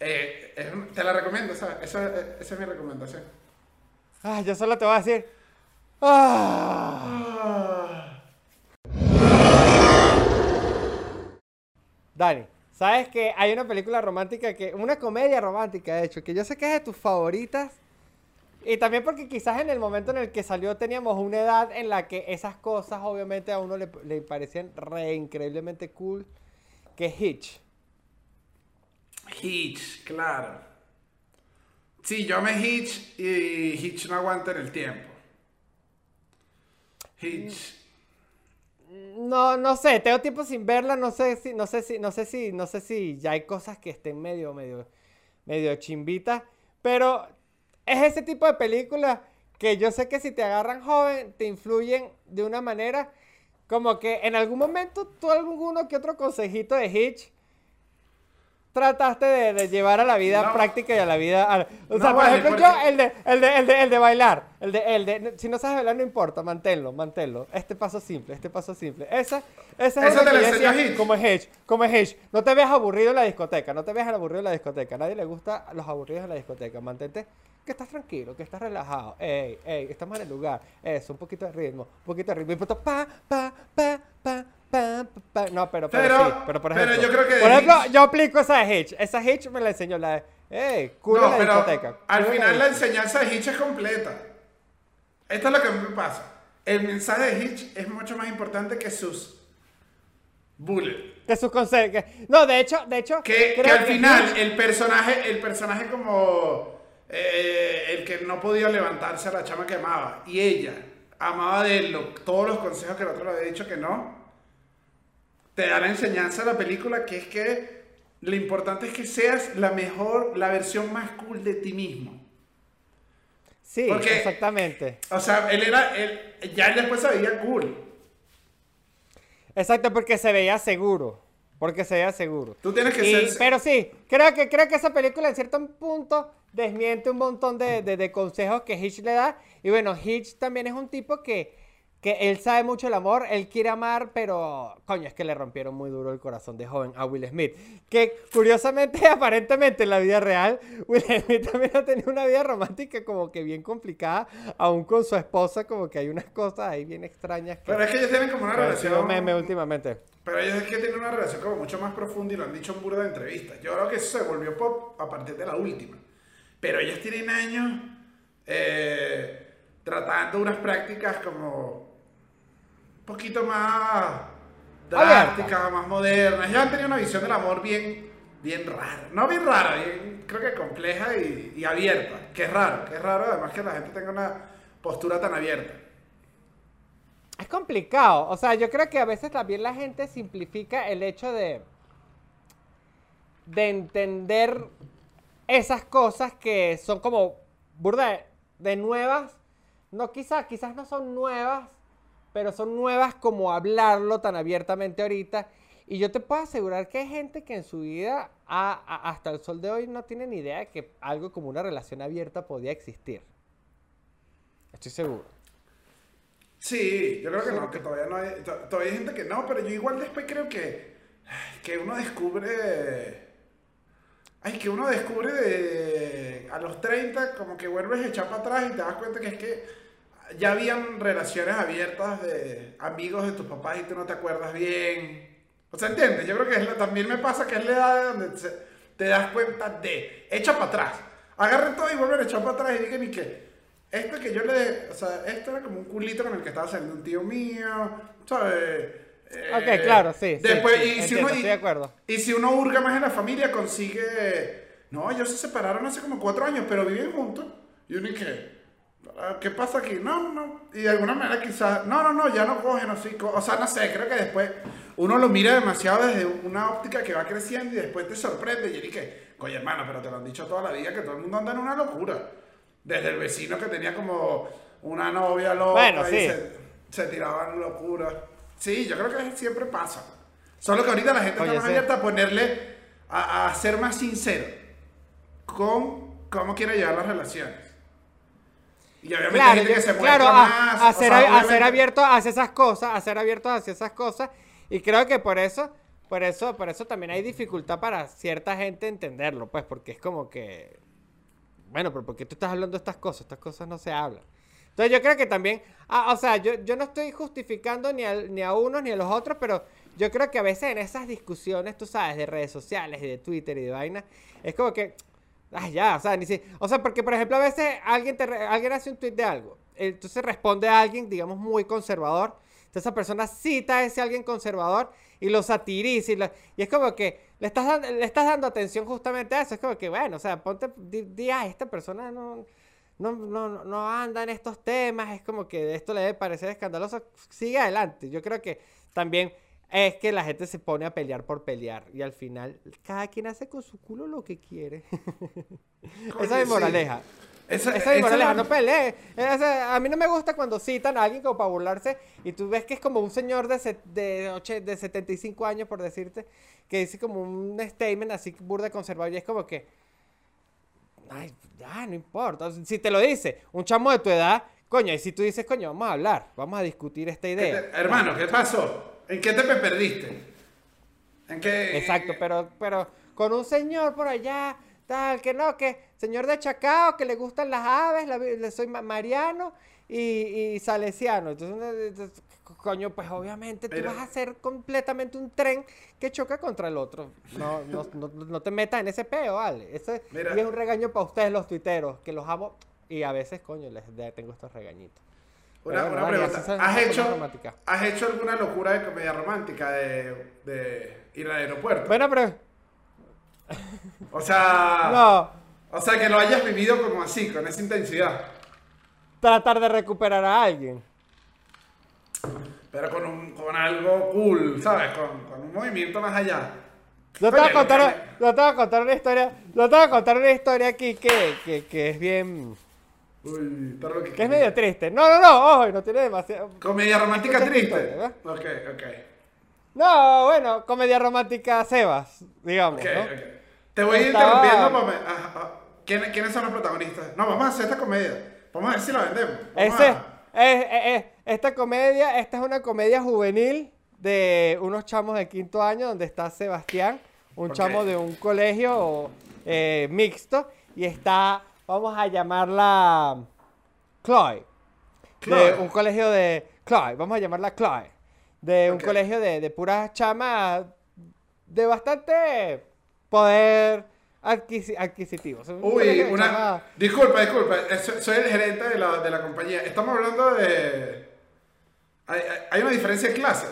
Eh, te la recomiendo. Esa, esa es mi recomendación. Ah, yo solo te voy a decir. Ah. Dani, Sabes que hay una película romántica que, una comedia romántica de hecho, que yo sé que es de tus favoritas. Y también porque quizás en el momento en el que salió teníamos una edad en la que esas cosas obviamente a uno le, le parecían re increíblemente cool, que Hitch. Hitch, claro. Sí, yo me Hitch y Hitch no aguanta en el tiempo. Hitch. No, no sé, tengo tiempo sin verla, no sé si, no sé si, no sé si, no sé si ya hay cosas que estén medio, medio, medio chimbitas, pero es ese tipo de películas que yo sé que si te agarran joven, te influyen de una manera como que en algún momento tú alguno que otro consejito de Hitch trataste de, llevar a la vida práctica y a la vida... o sea, por ejemplo, yo, el de, el, de, el, de, el de bailar, el de, el de... Si no sabes bailar, no importa, manténlo, manténlo. Este paso simple, este paso simple. Esa, esa es Eso te enseñó Hitch. Como es Hitch, como es Hitch. No te veas aburrido en la discoteca, no te veas aburrido en la discoteca. A nadie le gusta los aburridos en la discoteca. Mantente que estás tranquilo, que estás relajado. Ey, ey, estamos en el lugar. Eso, un poquito de ritmo, un poquito de ritmo. Y pa, pa, pa, pa, no, pero, pero, sí, pero por ejemplo. yo creo que por ejemplo, yo aplico esa Hitch. Esa Hitch me la enseñó la. ¡Ey! Culo no, la pero discoteca. Al final la enseñanza de Hitch es completa. Esto es lo que me pasa. El mensaje de Hitch es mucho más importante que sus bullets. Que sus consejos. No, de hecho, de hecho. Que, que al final el personaje, el personaje como eh, el que no podía levantarse a la chama que amaba. Y ella amaba de él todos los consejos que el otro le había dicho que no te da la enseñanza de la película que es que lo importante es que seas la mejor, la versión más cool de ti mismo. Sí, exactamente. O sea, él era, él, ya después se veía cool. Exacto, porque se veía seguro. Porque se veía seguro. Tú tienes que ser... Pero sí, creo que, creo que esa película en cierto punto desmiente un montón de, de consejos que Hitch le da. Y bueno, Hitch también es un tipo que que él sabe mucho el amor, él quiere amar, pero coño, es que le rompieron muy duro el corazón de joven a Will Smith. Que curiosamente, aparentemente en la vida real, Will Smith también ha tenido una vida romántica como que bien complicada, aún con su esposa, como que hay unas cosas ahí bien extrañas. pero es que ellos tienen como una relación. meme últimamente. Pero ellos es que tienen una relación como mucho más profunda y lo han dicho en burda de entrevistas. Yo creo que eso se volvió pop a partir de la última. Pero ellos tienen años eh, tratando unas prácticas como poquito más drástica, más moderna. Ellos han tenido una visión del amor bien, bien rara. No bien rara, bien, creo que compleja y, abierta. Que es raro, que es raro además que la gente tenga una postura tan abierta. Es complicado. O sea, yo creo que a veces también la gente simplifica el hecho de. de entender esas cosas que son como burda de nuevas. No, quizás, quizás no son nuevas, pero son nuevas como hablarlo tan abiertamente ahorita. Y yo te puedo asegurar que hay gente que en su vida, hasta el sol de hoy, no tiene ni idea de que algo como una relación abierta podía existir. Estoy seguro. Sí, yo creo que no, que todavía no hay, todavía hay gente que no, pero yo igual después creo que, que uno descubre, ay, que uno descubre de, a los 30 como que vuelves a echar para atrás y te das cuenta que es que ya habían relaciones abiertas de amigos de tus papás y tú no te acuerdas bien. O sea, ¿entiendes? Yo creo que también me pasa que es la edad donde te das cuenta de, echa para atrás. Agarren todo y vuelven a echar para atrás y digan y que esto que yo le, o sea, esto era como un culito con el que estaba saliendo un tío mío, ¿sabes? ok, claro, sí. Después, y, si uno, estoy de acuerdo. y si uno hurga más en la familia, consigue. No, ellos se separaron hace como cuatro años, pero viven juntos. Y uno y que. Ah, ¿qué pasa aquí? No, no, y de alguna manera quizás, no, no, no, ya no cogen así, o sea, no sé, creo que después uno lo mira demasiado desde una óptica que va creciendo y después te sorprende y dije, oye hermano, pero te lo han dicho toda la vida que todo el mundo anda en una locura. Desde el vecino que tenía como una novia loca y se, tiraban locuras. Sí, yo creo que siempre pasa. Solo que ahorita la gente está más abierta a ponerle, a, a ser más sincero con cómo quiere llevar las relaciones. Y obviamente claro, gente que se claro, más, a, ser, a ser abierto hacia esas cosas, a ser abierto hacia esas cosas. Y creo que por eso, por eso, por eso también hay dificultad para cierta gente entenderlo, pues, porque es como que, bueno, pero ¿por qué tú estás hablando de estas cosas? Estas cosas no se hablan. Entonces yo creo que también, ah, o sea, yo, yo no estoy justificando ni a, ni a unos ni a los otros, pero yo creo que a veces en esas discusiones, tú sabes, de redes sociales y de Twitter y de vaina, es como que, ah, ya, o sea, ni si, o sea, porque por ejemplo a veces alguien, te, alguien hace un tweet de algo, entonces responde a alguien, digamos, muy conservador, entonces esa persona cita a ese alguien conservador y lo satiriza y, y es como que le estás, dando, le estás dando atención justamente a eso, es como que, bueno, o sea, ponte, di, ah, esta persona no... No, no, no anda en estos temas, es como que esto le debe parecer escandaloso, sigue adelante. Yo creo que también es que la gente se pone a pelear por pelear y al final cada quien hace con su culo lo que quiere. esa es moraleja. Esa, es moraleja, no pelee. a mí no me gusta cuando citan a alguien como para burlarse y tú ves que es como un señor de, de, de 75 años, por decirte, que dice como un statement así burda conservador y es como que, ay, ya, no importa. Si te lo dice un chamo de tu edad, coño, y si tú dices, coño, vamos a hablar, vamos a discutir esta idea. hermano, ¿qué pasó? ¿En qué te perdiste? ¿En qué? Exacto, pero, pero con un señor por allá, tal, que no, que señor de Chacao, que le gustan las aves, le soy Mariano y, y Salesiano. Entonces, coño, pues obviamente tú vas a hacer completamente un tren que choca contra el otro. No, no, no, te metas en ese peo, ¿vale? Ese, y es un regaño para ustedes los tuiteros, que los amo y a veces, coño, les tengo estos regañitos. Una, pregunta. ¿Has hecho, ¿Has hecho alguna locura de comedia romántica de, de ir al aeropuerto? Bueno, pero. O sea. no. O sea, que lo hayas vivido como así, con esa intensidad. Tratar de recuperar a alguien. Pero con, un, con algo cool, ¿sabes? Con, con un movimiento más allá. Yo te, voy a contar, yo te voy a contar una historia. Yo te voy a contar una historia aquí que, que, que es bien Uy, que, que es medio triste. No, no, no, ojo, no tiene demasiado. Comedia romántica triste. ok, ok. No, bueno, comedia romántica Sebas, digamos. Ok, ok. Te voy a ir interrumpiendo para. Ah, ¿Quiénes, ¿Quiénes son los protagonistas? No, vamos a hacer esta comedia. Vamos a ver si la vendemos. Ese, es, es, esta comedia, esta es una comedia juvenil de unos chamos de quinto año donde está Sebastián, un chamo de un colegio eh, mixto, y está vamos a llamarla Chloe. De un colegio de. Chloe, vamos a llamarla Chloe. De un colegio de, de puras chamas de bastante poder adquisitivo. Uy, una. Disculpa, disculpa. Soy el gerente de la, de la compañía. Estamos hablando de. Hay, hay una diferencia de clase.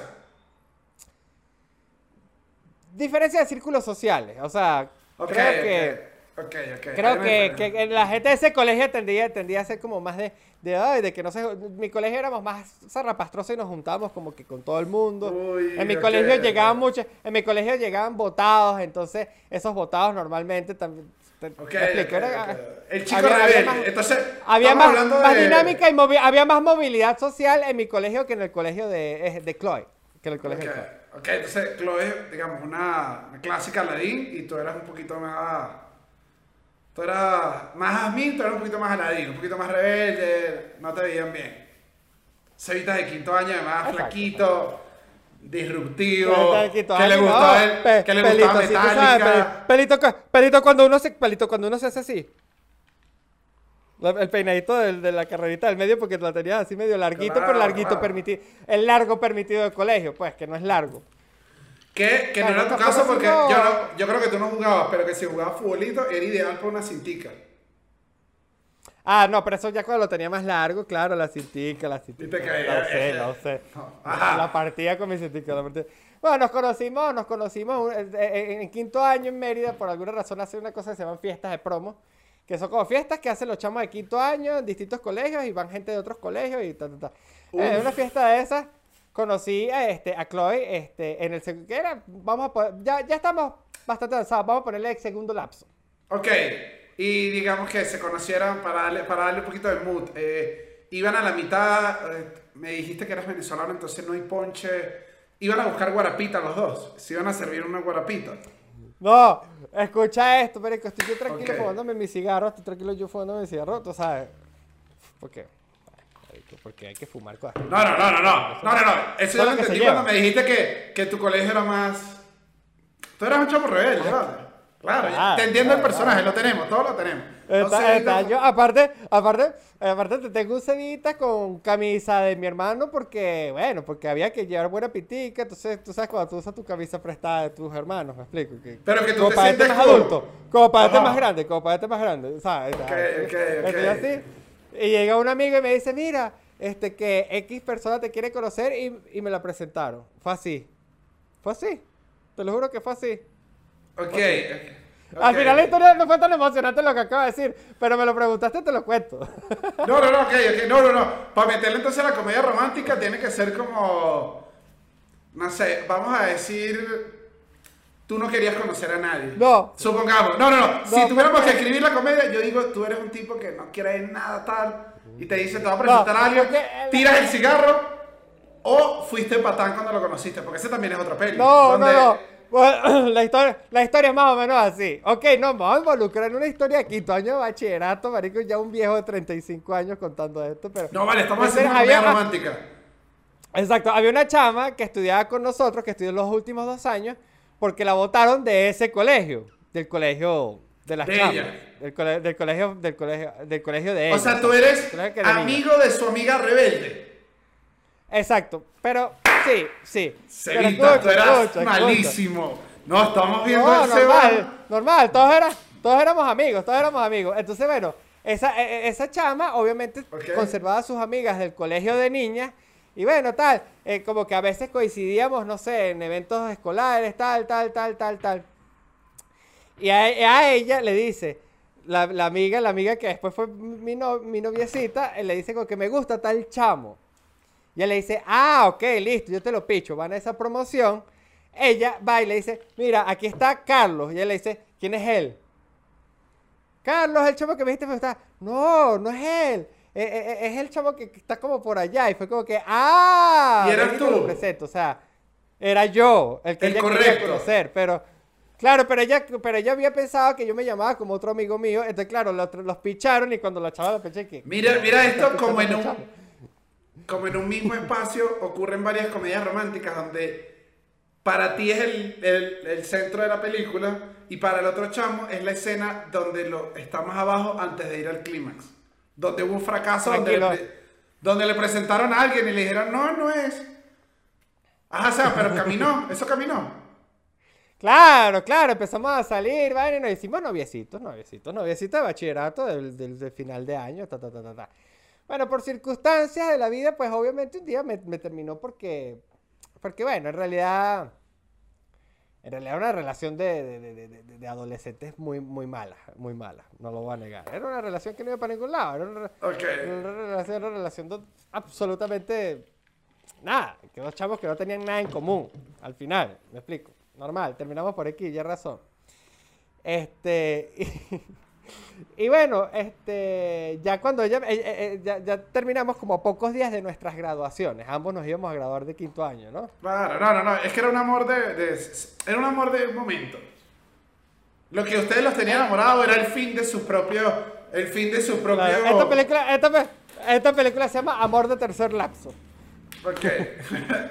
Diferencia de círculos sociales. O sea, creo que. Okay, Creo que, que, la gente de ese colegio tendría, tendría a ser como más de, de, ay, de que no sé, mi colegio éramos más zarrapastrosos y nos juntábamos como que con todo el mundo. en mi colegio llegaban muchos, en mi colegio llegaban votados, entonces esos votados normalmente también... el chico rebelde. entonces, había más, más dinámica y había más movilidad social en mi colegio que en el colegio de, de Chloe. Que en el colegio de Chloe. Ok, entonces Chloe, digamos, una, una clásica Ladín y tú eras un poquito más Tú eras más Asmin, tú eras un poquito más Aladín, un poquito más rebelde, no te veían bien. Sevita de quinto año, además flaquito, disruptivo, que le gustaba, el, que le pelito, gustaba metálica. pelito, pelito, cuando uno se, pelito cuando uno se hace así. el peinadito de, de, la carrerita del medio porque la tenías así medio larguito, pero larguito permitido. El largo permitido del colegio, pues, que no es largo. Que, que no era tu caso porque yo, no, yo creo que tú no jugabas, pero que si jugabas futbolito era ideal para una cintica. Ah, no, pero eso ya cuando lo tenía más largo, claro, la cintica, la cintica. No sé, no sé. La partida con mi cintica. Bueno, nos conocimos, nos conocimos en, quinto año en Mérida, por alguna razón hace una cosa que se llaman fiestas de promo, que son como fiestas que hacen los chamos de quinto año en distintos colegios y van gente de otros colegios y ta, ta, ta. Eh, una fiesta de esas conocí a, este, a Chloe este, en el segundo. Vamos a ya, ya estamos bastante avanzados. Vamos a ponerle el segundo lapso. Ok. Y digamos que se conocieran para darle, para darle un poquito de mood. Eh, iban a la mitad. Eh, me dijiste que eras venezolano, entonces no hay ponche. Iban a buscar guarapita los dos. Se iban a servir una guarapita. No, escucha esto, pero estoy yo tranquilo fumándome mi cigarro, estoy tranquilo yo fumándome mi cigarro, tú sabes. ¿Por qué? Porque hay que fumar cosas. No, no, no, no, no, no, no, no. Eso yo lo entendí cuando me dijiste que, que tu colegio era más... Tú eras un chamo rebelde, ¿verdad? Claro, Claro, te entiendo el claro, personaje, lo tenemos, todos lo tenemos. Está- Entonces, está, yo, aparte, aparte, aparte te tengo un cevita con camisa de mi hermano porque, bueno, porque había que llevar buena pitica, entonces tú sabes cuando tú usas tu camisa prestada de tus hermanos, me explico. Que, Pero que tú como te sientes más adulto, como para este más grande, como para este más grande, ¿sabes? Ok, ok, Estoy ok. así, y llega un amigo y me dice, mira, este que X persona te quiere conocer y, y me la presentaron. Fue así. Fue así. Te lo juro que fue así. Ok. Al ok. final la historia no fue tan emocionante lo que acabo de decir, pero me lo preguntaste, te lo cuento. No, no, no, ok, ok, no, no, no. Para meterle entonces a la comedia romántica tiene que ser como, no sé, vamos a decir, tú no querías conocer a nadie. No. Supongamos, no, no, no. Si No, tuviéramos no. que escribir la comedia, yo digo, tú eres un tipo que no quiere nada tal, y te dice, te va a presentar No, a alguien, tiras el cigarro, o fuiste patán cuando lo conociste, porque ese también es otra peli. No, donde- no, no. Bueno, la, historia, la historia es más o menos así. Ok, no, me voy a involucrar en una historia de quinto año de bachillerato, marico, ya un viejo de 35 años contando esto, pero... No, vale, estamos haciendo una había- romántica. Exacto, había una chama que estudiaba con nosotros, que estudió los últimos dos años, porque la votaron de ese colegio, del colegio de las De ella. Del, cole- del colegio, del colegio, del colegio de O ella. sea, tú eres Colegio amigo de su amiga rebelde. Exacto, pero sí, sí. Escucha, tú eras malísimo. No, estamos viendo No, el Seba. normal, normal, todos, era- todos éramos amigos, todos éramos amigos. Entonces, bueno, esa, e- e- esa chama obviamente conservaba a sus amigas del colegio de niñas. Y bueno, tal, eh, como que a veces coincidíamos, no sé, en eventos escolares, tal, tal, tal, tal, tal. Y a, a ella le dice, la, la amiga, la amiga que después fue mi, no- mi noviecita, eh, le dice que me gusta tal chamo. Y él le dice, ah, ok, listo, yo te lo picho. Van a esa promoción. Ella va y le dice, mira, aquí está Carlos. Y él le dice, ¿quién es él? Carlos, el chamo que me dijiste me gustaba. No, no es él. Eh, eh, es el chamo que está como por allá. Y fue como que, ah, ¿Y eras te lo tú? presento. O sea, era yo el que El ella quería correcto. conocer. Pero, claro, pero ella, pero ella había pensado que yo me llamaba como otro amigo mío. Entonces, claro, los, los picharon y cuando la chava la peché que... Mira, mira esto como en un como en un mismo espacio ocurren varias comedias románticas donde para ti es el, el- el centro de la película y para el otro chamo es la escena donde lo está más abajo antes de ir al clímax. Donde hubo un fracaso, donde le, donde le presentaron a alguien y le dijeron, no, no es. Ajá, o sea, pero caminó, eso caminó. Claro, claro, empezamos a salir, ¿vale? Y nos hicimos noviecitos, noviecitos, noviecitos de bachillerato del, del- del final de año, ta, ta, ta, ta, ta. Bueno, por circunstancias de la vida, pues obviamente un día me, me terminó porque, porque bueno, en realidad, en realidad era una relación de, de, de- de- de- de adolescentes muy, muy mala, muy mala, no lo voy a negar. Era una relación que no iba para ningún lado, era una, era una relación, era una relación absolutamente nada, que dos chavos que no tenían nada en común, al final, me explico. Normal, terminamos por aquí, ya razón. Este, y, y bueno, este, ya cuando ella, eh, eh, eh, ya, ya terminamos como a pocos días de nuestras graduaciones, ambos nos íbamos a graduar de quinto año, ¿no? Claro, no, no, no, es que era un amor de, de- era un amor de momento. Lo que ustedes los tenían enamorados era el fin de su propio, el fin de su propio. Claro, esta, película, esta, esta película se llama Amor de Tercer Lapso. Ok,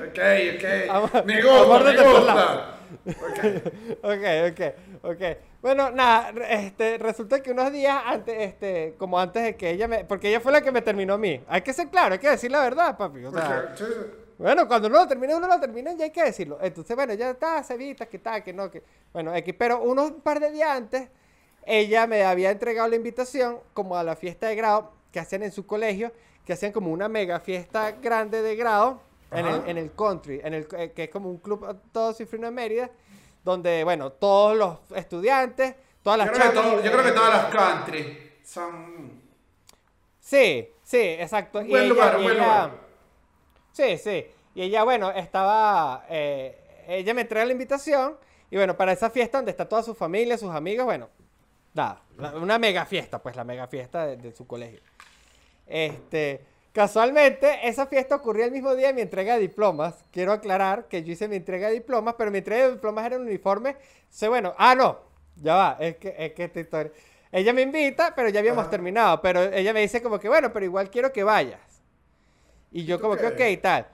ok, ok. Amor- me gusta, amor de me tercer gusta. Ok. ok, ok, ok. Bueno, nada, este, resulta que unos días antes, este, como antes de que ella me, porque ella fue la que me terminó a mí. Hay que ser claro, hay que decir la verdad, papi. O sea, bueno, cuando uno lo termina, uno lo termina y hay que decirlo. Entonces, bueno, ya está, se evita, que tal, que no, que, bueno, X. Pero unos par de días antes, ella me había entregado la invitación como a la fiesta de grado que hacían en su colegio, que hacían como una mega fiesta grande de grado en el, en el country, en el, eh, que es como un club todo cifrino de Mérida, donde, bueno, todos los estudiantes, todas las Yo creo, todo- yo creo que todas las country son. Sí, sí, exacto. Un Y buen ella- lugar, un buen ella- lugar. Sí, sí. Y ella, bueno, estaba. eh, ella me entrega la invitación. Y bueno, para esa fiesta donde está toda su familia, sus amigos, bueno, nada. Una mega fiesta, pues la mega fiesta de, de su colegio. Este. Casualmente, esa fiesta ocurrió el mismo día de mi entrega de diplomas. Quiero aclarar que yo hice mi entrega de diplomas, pero mi entrega de diplomas era un uniforme. sé bueno, ah, no, ya va, es que, es que esta historia. Ella me invita, pero ya habíamos Ajá. terminado. Pero ella me dice como que, bueno, pero igual quiero que vayas. Y yo como que, Ok. tal.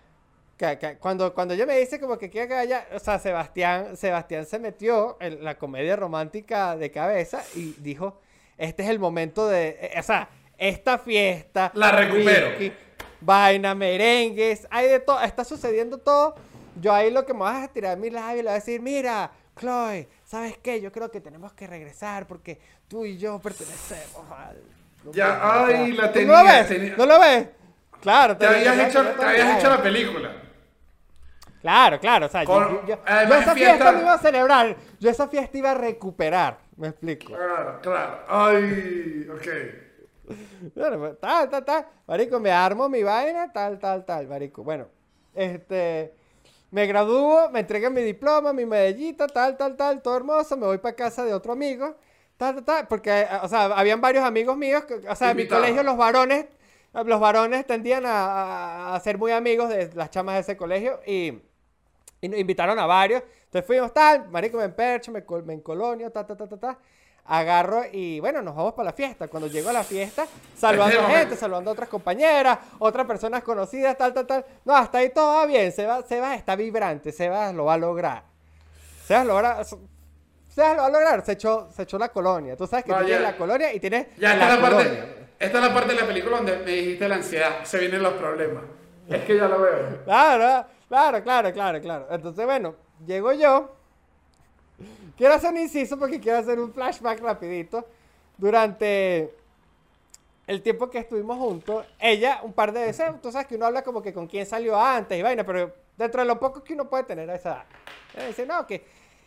cuando, cuando ella me dice como que quiere que vaya, o sea, Sebastián, Sebastián se metió en la comedia romántica de cabeza y dijo, este es el momento de, eh, o sea, esta fiesta. La recupero. whisky, vaina, merengues, hay de todo, está sucediendo todo. Yo ahí lo que me vas a tirar mi labio y le voy a decir, mira, Chloe, ¿sabes qué? Yo creo que tenemos que regresar porque tú y yo pertenecemos al... Ya, ay, la ¿Tú ¿No lo ves? tenía- ¿No lo ves? Claro, Te habías tenía- hecho, tenía te habías hecho la película. Claro, claro, o sea, yo- Con- yo, yo- además, yo esa fiesta- fiesta no iba a celebrar, yo esa fiesta iba a recuperar, me explico. Claro, claro. Ay, ok. Pues, tal, tal, tal, marico, me armo mi vaina, tal, tal, tal, marico. Bueno, este, me gradúo, me entregan mi diploma, mi medallita, tal, tal, tal, todo hermoso, me voy para casa de otro amigo, tal, tal, tal, porque, eh, o sea, habían varios amigos míos, que, o sea, en mi colegio los varones, los varones tendían a, a- a ser muy amigos de las chamas de ese colegio y... Y invitaron a varios. Entonces fuimos tal, marico, me empercho, me, col- me encolonio, ta, ta, ta, ta, ta. Agarro y bueno, nos vamos para la fiesta. Cuando llego a la fiesta, saludando a gente, saludando a otras compañeras, otras personas conocidas, tal, tal, tal. No, hasta ahí todo va bien. Sebas, Sebas está vibrante, Sebas lo va a lograr. Sebas lo va a, Sebas lo va a lograr. Se echó, se echó la colonia. Tú sabes que No, tú tienes ya. la colonia y tienes Ya, esta la es, la colonia. parte, esta es la parte de la película donde me dijiste la ansiedad. Se vienen los problemas. Es que ya lo veo. Claro, claro, claro, claro, claro. Entonces, bueno, llego yo. Quiero hacer un inciso porque quiero hacer un flashback rapidito. Durante el tiempo que estuvimos juntos, ella un par de veces, tú sabes que uno habla como que con quién salió antes y vaina, pero dentro de lo poco que uno puede tener a esa edad. Ella dice, no, que...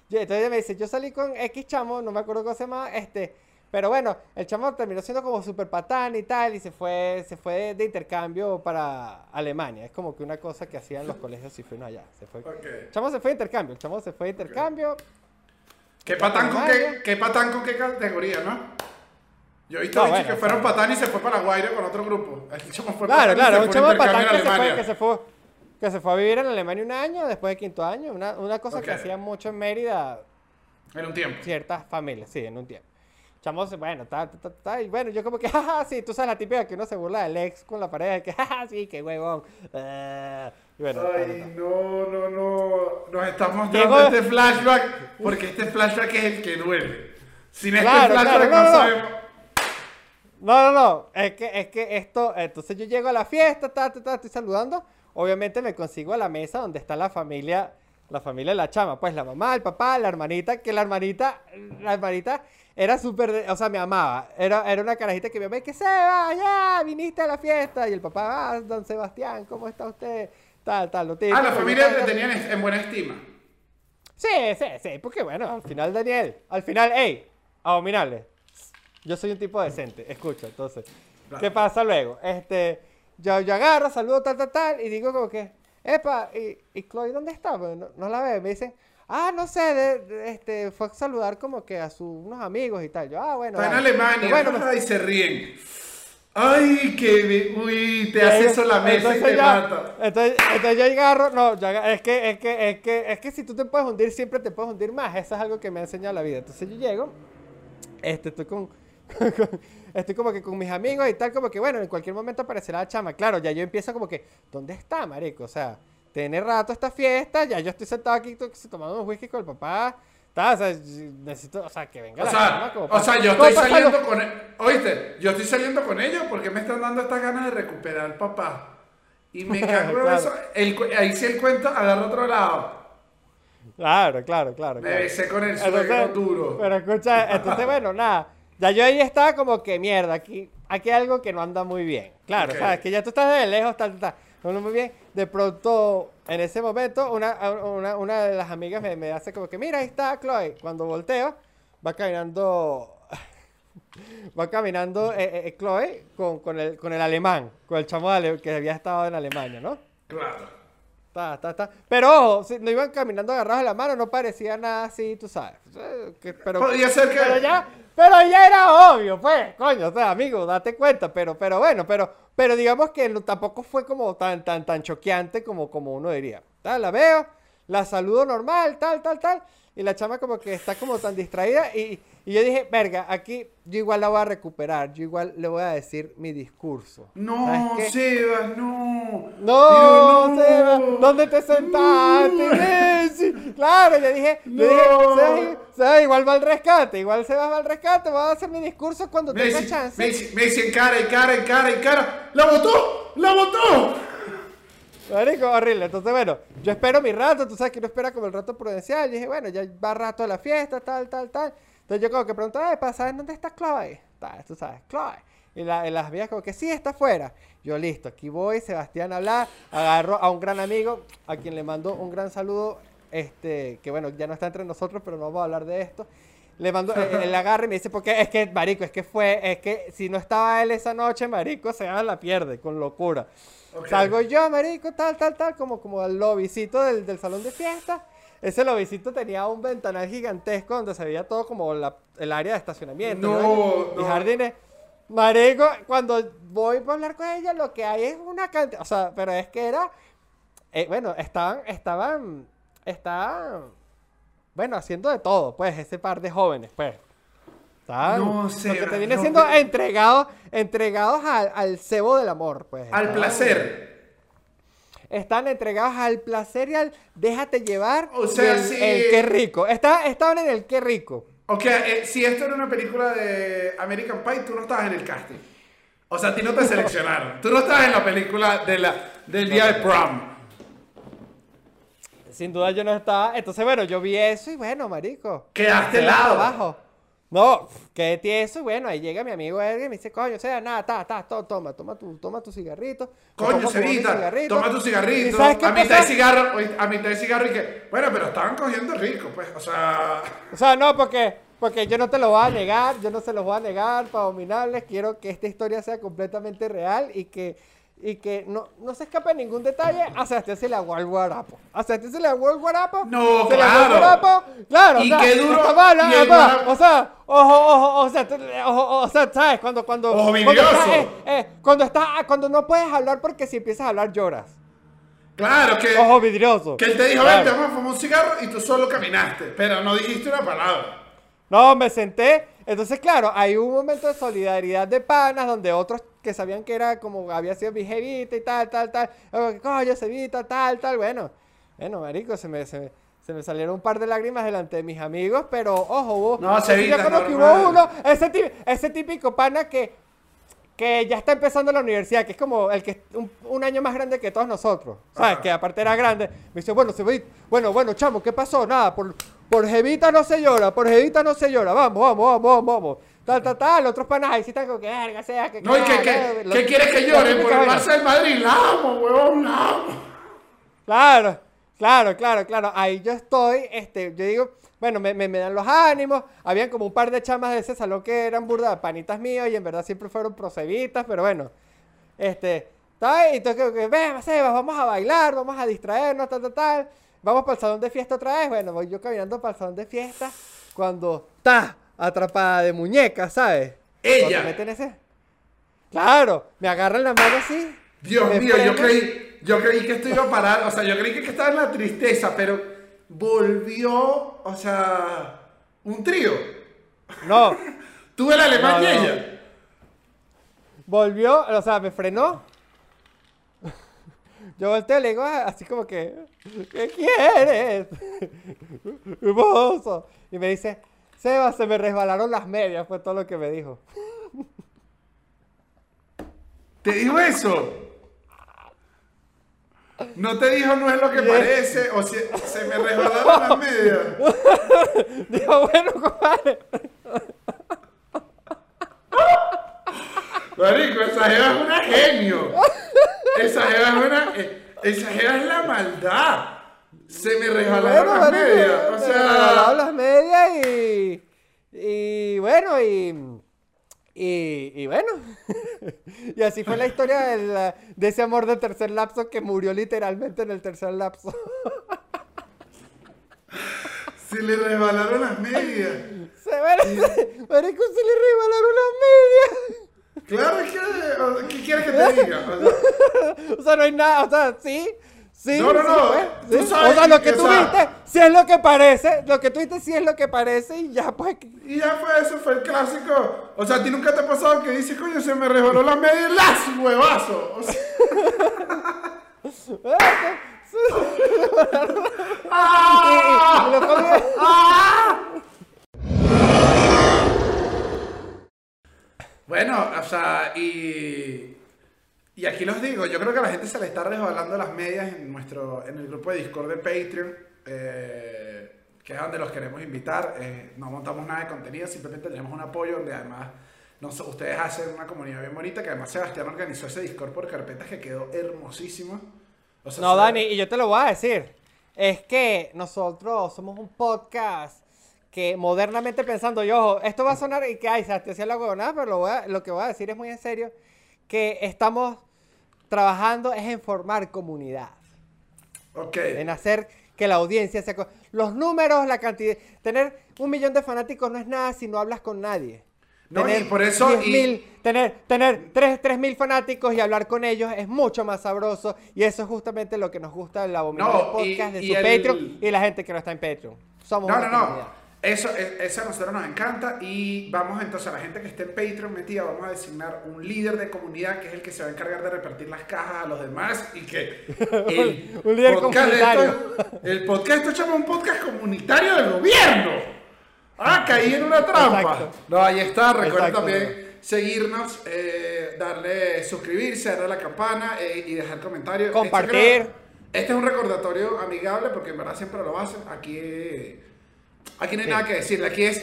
yo- Entonces ella me dice, yo salí con X chamo, no me acuerdo cómo se llama, este... Pero bueno, el chamo terminó siendo como super patán y tal, y se fue, se fue de intercambio para Alemania. Es como que una cosa que hacían los colegios si fueron allá. Se fue. Ok. El chamo se fue de intercambio, el chamo se fue de intercambio. ¿Qué patán con qué, qué patán con qué categoría, no? Yo he visto No, bichos bueno, que fueron patán y se fue para Guaira con otro grupo. El chamo fue Claro, claro, se un chamo patán que se, fue, Alemania. que, se fue, que se fue a vivir en Alemania un año, después de quinto año. Una, una cosa que hacían mucho en Mérida En un tiempo. ciertas familias, sí, en un tiempo. Chamo, bueno, ta, ta, ta, ta, y bueno, yo como que, jaja, sí, tú sabes la típica que uno se burla del ex con la pareja, que, jaja, sí, qué huevón. eh, y bueno. Ay, no, no, no. Nos estás mostrando Llegó- este flashback porque este flashback es el que duele. Sin este flashback claro, no, no. sabemos. No, no, no. Es que, es que esto. Entonces yo llego a la fiesta, ta, ta, ta, estoy saludando. Obviamente me consigo a la mesa donde está la familia, la familia de la chama. Pues la mamá, el papá, la hermanita, que la hermanita, la hermanita era súper. O sea, me amaba. Era, era una carajita que me amaba. Que se va, ya, viniste a la fiesta. Y el papá, ah, don Sebastián, ¿cómo está usted? Tal, tal, lo típico. Ah, la familia te tenían en buena estima. Sí, sí, sí, porque bueno, al final Daniel, al final, hey, abominable. Yo soy un tipo decente, escucha, entonces. Claro. ¿Qué pasa luego? Este, yo, yo agarro, saludo, tal, tal, tal, y digo como que, epa, ¿y, y Chloe dónde está? Pues no, no la veo. Me dicen, ah, no sé, de- de- este, fue a saludar como que a sus unos amigos y tal. Yo, ah, bueno. Está en dale". Alemania. Bueno, me- Ay, se ríen. Ay, que vi- uy, te Y hace eso la mesa y entonces te ya- mata. Entonces, entonces yo agarro, no, yo aga- es que, es que, es que, es que si tú te puedes hundir, siempre te puedes hundir más. Eso es algo que me ha enseñado la vida. Entonces yo llego, este, estoy con, con- estoy como que con mis amigos y tal, como que bueno, en cualquier momento aparecerá la chama. Claro, ya yo empiezo como que, ¿dónde está, marico? O sea, tiene rato esta fiesta, ya yo estoy sentado aquí to- tomando unos whisky con el papá. tal, o sea, necesito, o sea, que venga O la sea, chama como o sea, yo estoy saliendo salu- con e- Oíste, yo estoy saliendo con ellos porque me están dando estas ganas de recuperar al papá. Y me cago en Claro. eso. El ahí sí el cuento agarra otro lado. Claro, claro, claro. Me claro. besé con el suegro duro. Pero escucha, entonces bueno, nada. Ya yo ahí estaba como que mierda, aquí, aquí hay algo que no anda muy bien. Claro, Ok. sabes que ya tú estás de lejos, tal, tal, anda muy bien. De pronto, en ese momento, una, una, una de las amigas me, me hace como que, mira, ahí está Chloe. Cuando volteo, va caminando, va caminando eh, eh, Chloe con, con, el, con el alemán, con el chamo que había estado en Alemania, ¿no? Claro. Ta, ta, ta. Pero ojo, si no iban caminando agarrados de la mano, no parecía nada así, tú sabes. Eh, pero, Podría ser que- Pero ya, pero ya era obvio, pues, coño, o sea, amigo, date cuenta, pero, pero bueno, pero, pero digamos que tampoco fue como tan, tan, tan choqueante como, como uno diría. Ta, La veo, la saludo normal, tal, tal, tal, y la chama como que está como tan distraída y, y yo dije, verga, aquí yo igual la voy a recuperar, yo igual le voy a decir mi discurso. No. Sebas, no. No, no. Seba, ¿dónde te sentaste, Messi? Claro, yo dije, yo dije, No. Seba, Seba igual va al rescate, igual Seba va al rescate, voy a hacer mi discurso cuando tenga chance. Messi, Messi en cara, en cara, en cara, en cara. ¡La botó! ¡La botó! Marico, horrible. Entonces, bueno, yo espero mi rato, tú sabes que uno espera como el rato prudencial. Y dije, bueno, ya va rato de la fiesta, tal, tal, tal. Entonces yo como que pregunto, ay, ¿para saber dónde está Chloe? Tú sabes, Chloe. Y, la, y las vías como que sí, está afuera. Yo listo, aquí voy, Sebastián a hablar, agarro a un gran amigo, a quien le mando un gran saludo, este, que bueno, ya no está entre nosotros, pero no vamos a hablar de esto. Le mando, eh, él agarra y me dice, porque es que, marico, es que fue, es que si no estaba él esa noche, marico, se la pierde, con locura. Ok. Salgo yo, marico, tal, tal, tal, como, como al lobicito del, del salón de fiesta. Ese lobicito tenía un ventanal gigantesco donde se veía todo como la- el área de estacionamiento. No, Y no. jardines. Marico, cuando voy para hablar con ella, lo que hay es una cantidad. O sea, pero es que era. eh, bueno, estaban, estaban, estaban, bueno, haciendo de todo, pues, ese par de jóvenes, pues. No, lo que te viene no siendo entregados, entregados al, al cebo del amor, pues. Al placer. Están entregados al placer y al déjate llevar. O sea, sí. el qué rico. Está, estaban en el qué rico. Ok, eh, si esto era una película de American Pie, tú no estabas en el casting. O sea, a ti no te seleccionaron. Tú no estabas en la película de la, del día de prom. Sin duda yo no estaba. Entonces, bueno, yo vi eso y bueno, marico. Quedaste helado. abajo. No, quedé tieso y bueno, ahí llega mi amigo Edgar y me dice, coño, o sea, nada, ta, ta, to- toma, toma tu, toma tu cigarrito. Coño, pongo a fumar mi Cevita, cigarrito. toma tu ¿Y cigarrito. sabes qué A mitad de cigarro, a mitad de cigarro y que, bueno, pero estaban cogiendo rico, pues, o sea, O sea, no, porque, porque yo no te lo voy a negar, yo no se los voy a negar para dominarles. Quiero que esta historia sea completamente real y que, y que no, no se escape ningún detalle. A Sebastián se le aguó el guarapo. A Sebastián se le aguó el guarapo. No, se le aguó el claro. guarapo. Claro, Y o sea, qué duro, guarapo- O sea, ojo, ojo, o sea, ojo, o sea, ¿sabes? Cuando, cuando, Ojo cuando, vidrioso. estás, eh, eh, cuando, estás- cuando no puedes hablar porque si empiezas a hablar lloras. claro que, Ojo vidrioso. que él te dijo, Claro. vente, vamos a fumar un cigarro y tú solo caminaste, pero no dijiste una palabra. No, me senté. Entonces, claro, hay un momento de solidaridad de panas donde otros que sabían que era como había sido mi jevita y tal, tal, tal. Coño, Cevita, tal, tal. Bueno, bueno, marico, se me, se me, se me salieron un par de lágrimas delante de mis amigos, pero ojo, hubo. No, yo Cevita, creo que hubo uno, ese, ti- ese típico pana que, que ya está empezando la universidad, que es como el que es un, un año más grande que todos nosotros, ¿sabes? Ajá. Que aparte era grande. Me dice, bueno, Cevita, bueno, bueno, chamo, ¿qué pasó? Nada, por, por Jevita no se llora, por Jevita no se llora, vamos, vamos, vamos, vamos, vamos. Tal, tal, tal, otros panas ahí sí están como que, verga, sea, que No, y que, que- ¿qué quieres que llore por el. Barça del Madrid? La amo, huevón, la amo. Claro, claro, claro, claro. Ahí yo estoy, este, yo digo, bueno, me, me, me dan los ánimos. Habían como un par de chamas de ese salón que eran burda panitas míos y en verdad siempre fueron prosebitas, pero bueno. Este, ahí, entonces que, ven, Sebas, vamos a bailar, vamos a distraernos, tal, tal, tal. Vamos para el salón de fiesta otra vez. Bueno, voy yo caminando para el salón de fiesta cuando está atrapada de muñeca, ¿sabes? Ella. Meten ese- Claro, me agarran la mano así. Dios mío, yo creí, yo creí que esto iba a parar, o sea, yo creí que estaba en la tristeza, pero volvió, o sea, un trío. No, Tú el alemán No, y no. ella. Volvió, o sea, me frenó. Yo volteo y le digo ah, así como que, ¿qué quieres? Hermoso. Y me dice, Seba, se me resbalaron las medias, fue todo lo que me dijo. ¿Te dijo eso? No te dijo no es lo que Yes. parece, o si, se me resbalaron las medias. Dijo, bueno, compadre. Marico, esa jeva es una genio. Esa jeva es una. eh, Esa jeva es la maldad. Se me resbalaron Bueno, las marico, medias. O me resbalaron sea. las medias y, y bueno, y, y, y bueno. y así fue la historia del- de ese amor de tercer lapso que murió literalmente en el tercer lapso. Se le resbalaron las medias. Se, bueno, marico, se le resbalaron las medias. Claro es que. ¿Qué quieres que te diga? O sea, O sea, no hay nada, o sea, sí, Sí, No, no, sí, no, pues, tú sí. sabes O sea, lo que, que o tú sea- viste, sí es lo que parece. Lo que tú viste, sí es lo que parece. Y ya, pues. Y ya fue eso, fue el clásico. O sea, ¿a ti nunca te ha pasado que dices, coño, se me resbaló la media y las huevazo? O sea, Y- y- y lo pongo- Bueno, o sea, y, y aquí los digo, yo creo que a la gente se le está resbalando las medias en nuestro, en el grupo de Discord de Patreon, eh, que es donde los queremos invitar. Eh, no montamos nada de contenido, simplemente tenemos un apoyo donde además nos- ustedes hacen una comunidad bien bonita, que además Sebastián organizó ese Discord por carpetas que quedó hermosísimo. O sea, No, se- Dani, y yo te lo voy a decir. Es que nosotros somos un podcast que modernamente pensando, yo, ojo, esto va a sonar y que, ay, se hacía la huevonada, pero lo, voy a- lo que voy a decir es muy en serio, que estamos trabajando es en formar comunidad, Ok. en hacer que la audiencia se... Los números, la cantidad... Tener un millón de fanáticos no es nada si no hablas con nadie. No, y por eso- 10.000, y- tener, tener 3 mil fanáticos y hablar con ellos es mucho más sabroso. Y eso es justamente lo que nos gusta del abominable No, y- podcast de y su el- Patreon y la gente que no está en Patreon. Somos No, una no, no. Eso, es- eso a nosotros nos encanta y vamos entonces a la gente que esté en Patreon metida, vamos a designar un líder de comunidad que es el que se va a encargar de repartir las cajas a los demás y que el Un líder podcast comunitario. esto- el podcast esto llama un podcast comunitario del gobierno. Ah, caí en una trampa. Exacto. No, ahí está. Recuerden también seguirnos, eh, darle suscribirse, darle a la campana eh, y dejar comentarios. Este Compartir. creo- Este es un recordatorio amigable porque en verdad siempre lo hacen. Aquí, eh, aquí no hay Sí. nada que decirle. Aquí es,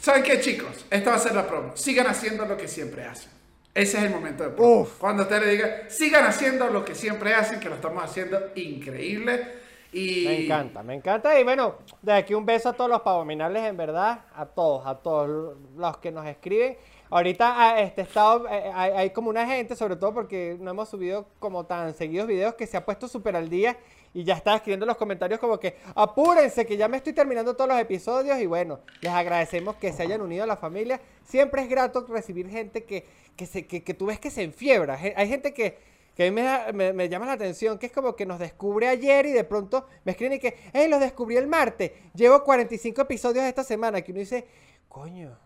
¿saben qué chicos? Esta va a ser la promo. Sigan haciendo lo que siempre hacen. Ese es el momento de promo. Uf. Cuando usted le diga, sigan haciendo lo que siempre hacen, que lo estamos haciendo increíble. Y... Me encanta, me encanta. Y bueno, de aquí un beso a todos los pavominales, en verdad. A todos, a todos los que nos escriben. Ahorita ah, este estado, eh, hay, hay como una gente, sobre todo porque no hemos subido como tan seguidos videos, que se ha puesto súper al día y ya está escribiendo en los comentarios como que apúrense, que ya me estoy terminando todos los episodios. Y bueno, les agradecemos que se hayan unido a la familia. Siempre es grato recibir gente que, que, se, que, que tú ves que se enfiebra. Hay gente que, que a mí me, da- me, me llama la atención, que es como que nos descubre ayer y de pronto me escriben y que, hey, los descubrí el martes, llevo 45 episodios esta semana, que uno dice, coño,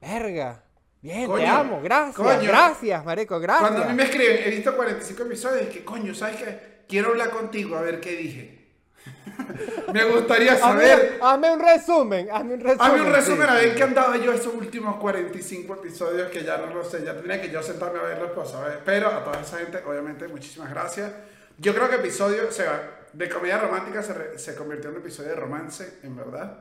verga, bien, te Coño, amo, gracias, coño. gracias, marico, gracias. Cuando a mí me escriben, he visto 45 episodios, y que coño, ¿sabes qué? Quiero hablar contigo a ver qué dije. me gustaría saber. hazme un resumen, hazme un resumen. Hazme un resumen sí. a ver qué andaba yo esos últimos 45 episodios que ya no lo sé, ya tendría que yo sentarme a verlos para saber. Pero a toda esa gente, obviamente, muchísimas gracias. Yo creo que episodio, o sea, de comedia romántica se, re- se convirtió en un episodio de romance, en verdad.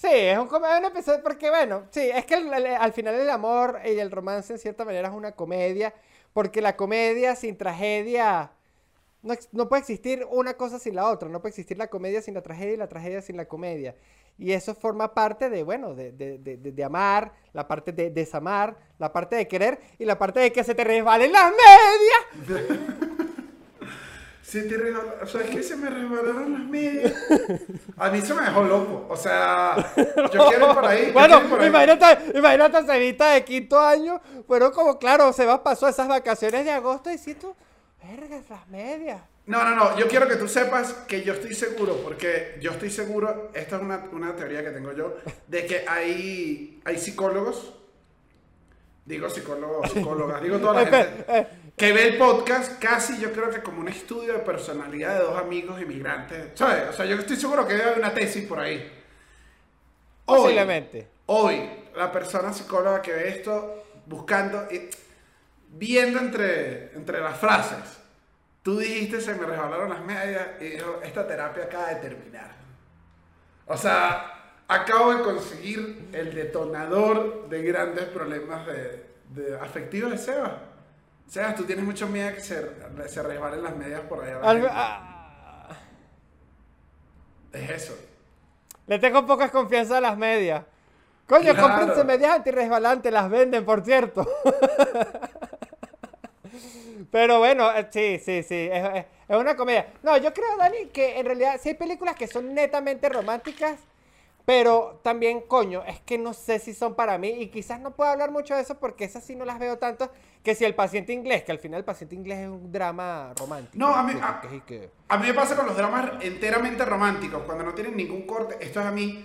Sí, es un, es un episodio porque, bueno, sí, es que el- al final el amor y el romance en cierta manera es una comedia, porque la comedia sin tragedia no, no puede existir una cosa sin la otra, no puede existir la comedia sin la tragedia y la tragedia sin la comedia. Y eso forma parte de, bueno, de- de- de- de amar, la parte de desamar, la parte de querer y la parte de que se te resbalen las medias. Se te resbaló, o sea, es que se me resbalaron las medias. A mí se me dejó loco, o sea, yo quiero ir por ahí. Bueno, por ahí. imagínate, imagínate a Cevita de quinto año, pero como claro, se va, pasó esas vacaciones de agosto diciendo, vergas, las medias. No, no, no, yo quiero que tú sepas que yo estoy seguro, porque yo estoy seguro, esta es una, una teoría que tengo yo, de que hay, hay psicólogos, digo psicólogos, psicólogas, digo toda la gente, eh. Que ve el podcast casi yo creo que como un estudio de personalidad de dos amigos inmigrantes, ¿sabes? O sea, yo estoy seguro que debe haber una tesis por ahí. Hoy, Posiblemente. Hoy, la persona psicóloga que ve esto, buscando, y viendo entre, entre las frases, tú dijiste se me resbalaron las medias y dijo, esta terapia acaba de terminar. O sea, acabo de conseguir el detonador de grandes problemas de, de afectivos de Sebas. Sebas, tú tienes mucho miedo que se, se resbalen las medias por allá. Al- ah, Es eso. le tengo poca confianza a las medias. Coño, Claro. cómprense medias antirresbalantes, las venden, por cierto. Pero bueno, eh, sí, sí, sí, es, es- una comedia. No, yo creo, Dani, que en realidad sí hay películas que son netamente románticas, Pero también, coño, es que no sé si son para mí y quizás no puedo hablar mucho de eso porque esas sí no las veo tanto que si el paciente inglés, que al final el paciente inglés es un drama romántico. No, a mí, a, a mí me pasa con los dramas enteramente románticos, cuando no tienen ningún corte. Esto es a mí,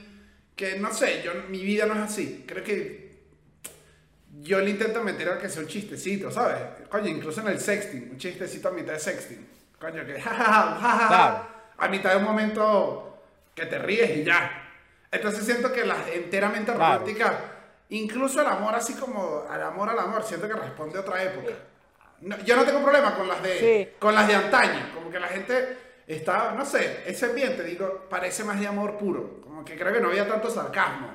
que no sé, yo, mi vida no es así. Creo que yo le intento meter a que sea un chistecito, ¿sabes? Coño, incluso en el sexting, un chistecito a mitad de sexting. Coño, que jajaja, jajaja, Claro. a mitad de un momento que te ríes y ya. Entonces siento que las enteramente Claro. románticas, incluso el amor así como al amor al amor, siento que responde a otra época. No, yo no tengo problema con las de Sí. con las de antaño, como que la gente está, no sé, ese ambiente, digo, parece más de amor puro, como que creo que no había tanto sarcasmo.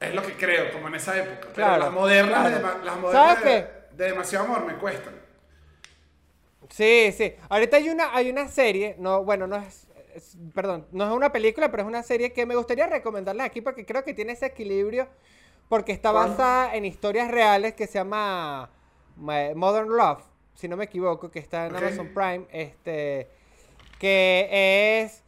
Es lo que creo, como en esa época. Pero Claro, las modernas, claro. de, las modernas ¿Sabes de, qué? de demasiado amor me cuestan. Sí, sí. Ahorita hay una, hay una serie, no, bueno, no es, es- perdón, no es una película, pero es una serie que me gustaría recomendarles aquí porque creo que tiene ese equilibrio, porque está basada en historias reales que se llama Ma- Modern Love, si no me equivoco, que está en. Amazon Prime, este, que es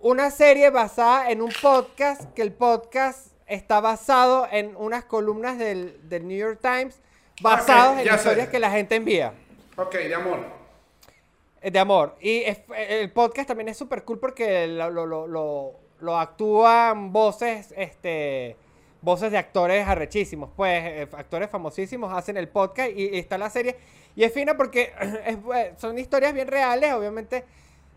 una serie basada en un podcast, que el podcast está basado en unas columnas del, del New York Times, basados en ya sé. historias que la gente envía. Ok, de amor. Eh, De amor. Y es- el podcast también es súper cool porque lo, lo, lo, actúan voces, este, voces de actores arrechísimos. Pues eh, actores famosísimos hacen el podcast y, y está la serie. Y es fina porque bu- son historias bien reales, obviamente.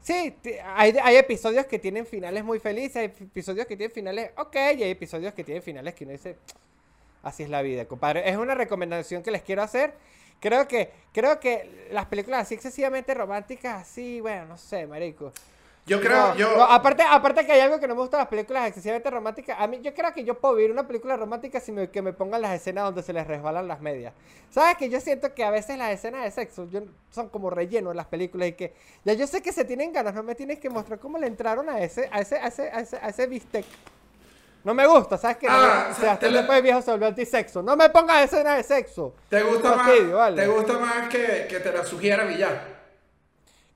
Sí, hay, hay episodios que tienen finales muy felices, hay episodios que tienen finales ok, y hay episodios que tienen finales que uno dice, Así es la vida, compadre. Es una recomendación que les quiero hacer. Creo que, creo que las películas así excesivamente románticas, así, bueno, no sé, marico. Yo creo, No, yo... no, aparte, aparte que hay algo que no me gusta de las películas excesivamente románticas. A mí, yo creo que yo puedo vivir una película romántica sin me- que me pongan las escenas donde se les resbalan las medias. ¿Sabes? Que yo siento que a veces las escenas de sexo yo- son como relleno en las películas y que ya yo sé que se tienen ganas, no me tienes que mostrar cómo le entraron a ese, a ese, a ese, a ese, a ese bistec. No me gusta, ¿sabes? Me- Ah, o o sea, después de viejo se volvió antisexo. No me pongas escenas de sexo. ¿Te gusta, más, vale. ¿te gusta más que, que te la sugiera ya?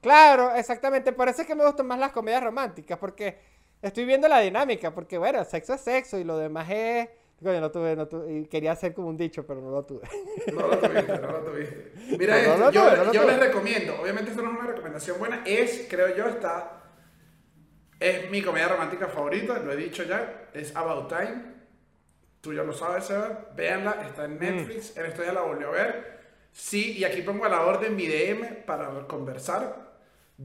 Claro, exactamente. Por eso es que me gustan más las comedias románticas, porque estoy viendo la dinámica, porque bueno, sexo es sexo y lo demás es... Coño, no tuve, no tuve, y quería hacer como un dicho, pero no lo tuve. No lo tuviste, no lo tuviste. Mira No, esto, no yo, yo les recomiendo, obviamente esto no es una recomendación buena, es, creo yo, está, es mi comedia romántica favorita, lo he dicho ya, es About Time, tú ya lo sabes, Seba, véanla, está Mm. en Netflix, en esto ya la volvió a ver, sí, y aquí pongo a la orden mi DM para conversar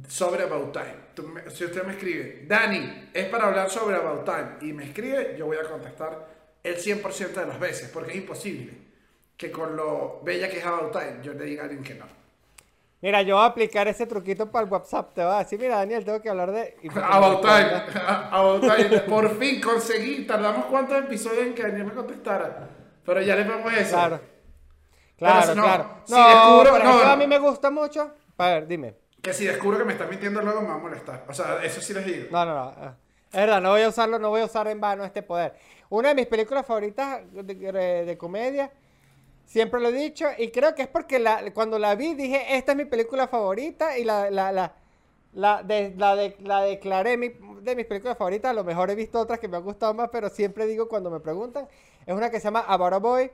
sobre About Time. Tú me- si usted me escribe, Dani, es para hablar sobre About Time, y me escribe, yo voy a contestar el 100% de las veces, porque es imposible que con lo bella que es About Time yo le diga a alguien que no. Mira, yo voy a aplicar ese truquito para el WhatsApp. Te voy a decir, mira, Daniel, tengo que hablar de... About Time, About Time, por fin conseguí, tardamos cuántos episodios en que Daniel me contestara, pero ya le pongo eso. Claro. Claro, si no, claro. si no, descubro- no, a mí me gusta mucho... A ver, dime. Que si descubro que me está mintiendo luego me va a molestar. O sea, eso sí les digo. No, no, no. ah, Es verdad, no voy a usarlo, no voy a usar en vano este poder. Una de mis películas favoritas de, de- de comedia, siempre lo he dicho, y creo que es porque la, cuando la vi dije, esta es mi película favorita, y la, la, la, la, de- la, de- la declaré mi- de mis películas favoritas. A lo mejor he visto otras que me han gustado más, pero siempre digo cuando me preguntan, es una que se llama About a Boy,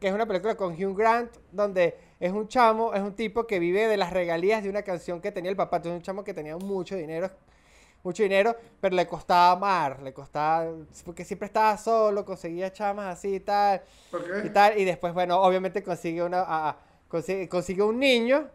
que es una película con Hugh Grant, donde es un chamo, es un tipo que vive de las regalías de una canción que tenía el papá. Es un chamo que tenía mucho dinero, mucho dinero, pero le costaba amar, le costaba, porque siempre estaba solo, conseguía chamas así y tal, ¿Por qué? y tal, y después, bueno, obviamente consigue una, a- a- consigue, consigue un niño,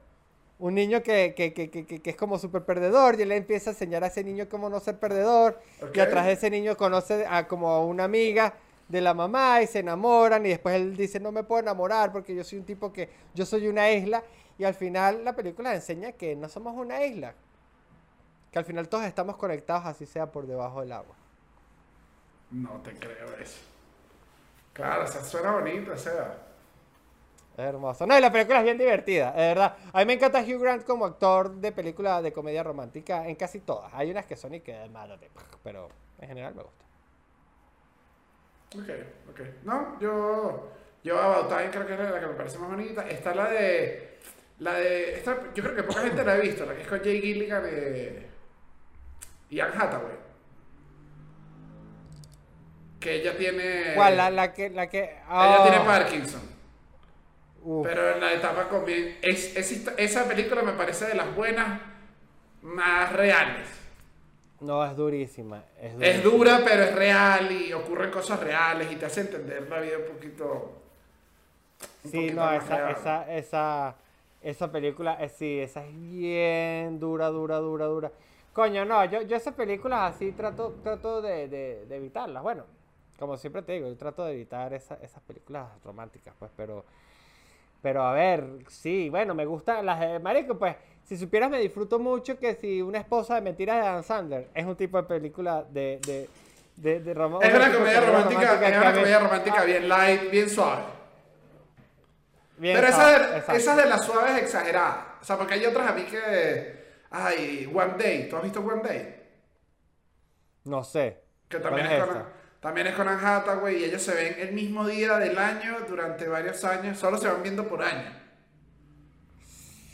un niño que, que, que, que, es como súper perdedor, y él le empieza a enseñar a ese niño cómo no ser perdedor, Ok. y atrás de ese niño conoce a como a una amiga de la mamá y se enamoran y después él dice no me puedo enamorar porque yo soy un tipo que yo soy una isla y al final la película enseña que no somos una isla que al final todos estamos conectados así sea por debajo del agua No te creo eso. Claro, o sea, suena bonito, o sea. es hermoso no y la película es bien divertida de verdad a mí me encanta Hugh Grant como actor de película de comedia romántica en casi todas hay unas que son y que mátate pero en general me gusta Ok, ok. No, yo. Yo About Time creo que es la que me parece más bonita. Está la de. La de. Esta, yo creo que poca gente la ha visto, la que es con Jay Gilligan y. y Anne Hathaway. que ella tiene... ¿Cuál? La, la que... La que Ella tiene oh, Parkinson. uf. Pero en la etapa con. Es, esa película me parece de las buenas más reales. No, es durísima. Es, dura, pero es real y ocurren cosas reales y te hace entender la vida un poquito... un Sí, poquito no, más esa, real. esa, esa, esa película, eh, sí, esa es bien dura, dura, dura, dura. Coño, no, yo, yo esas películas así trato, trato de, de, de evitarlas. Bueno, como siempre te digo, yo trato de evitar esa- esas películas románticas, pues, pero, pero a ver, sí, bueno, me gustan las de Marico, pues, si supieras me disfruto mucho que si una esposa de mentiras de Dan Sandler es un tipo de película de, de, de, de rom- Es un una comedia romántica, que es una comedia romántica bien light, bien suave. bien Pero esa suave, de, esa de las suaves exageradas. O sea, porque hay otras a mí que... Ay, One Day. ¿Tú has visto One Day? No sé. Que ¿Cuál también es es, con, también es con Anne Hathaway y ellos se ven el mismo día del año durante varios años. Solo se van viendo por año.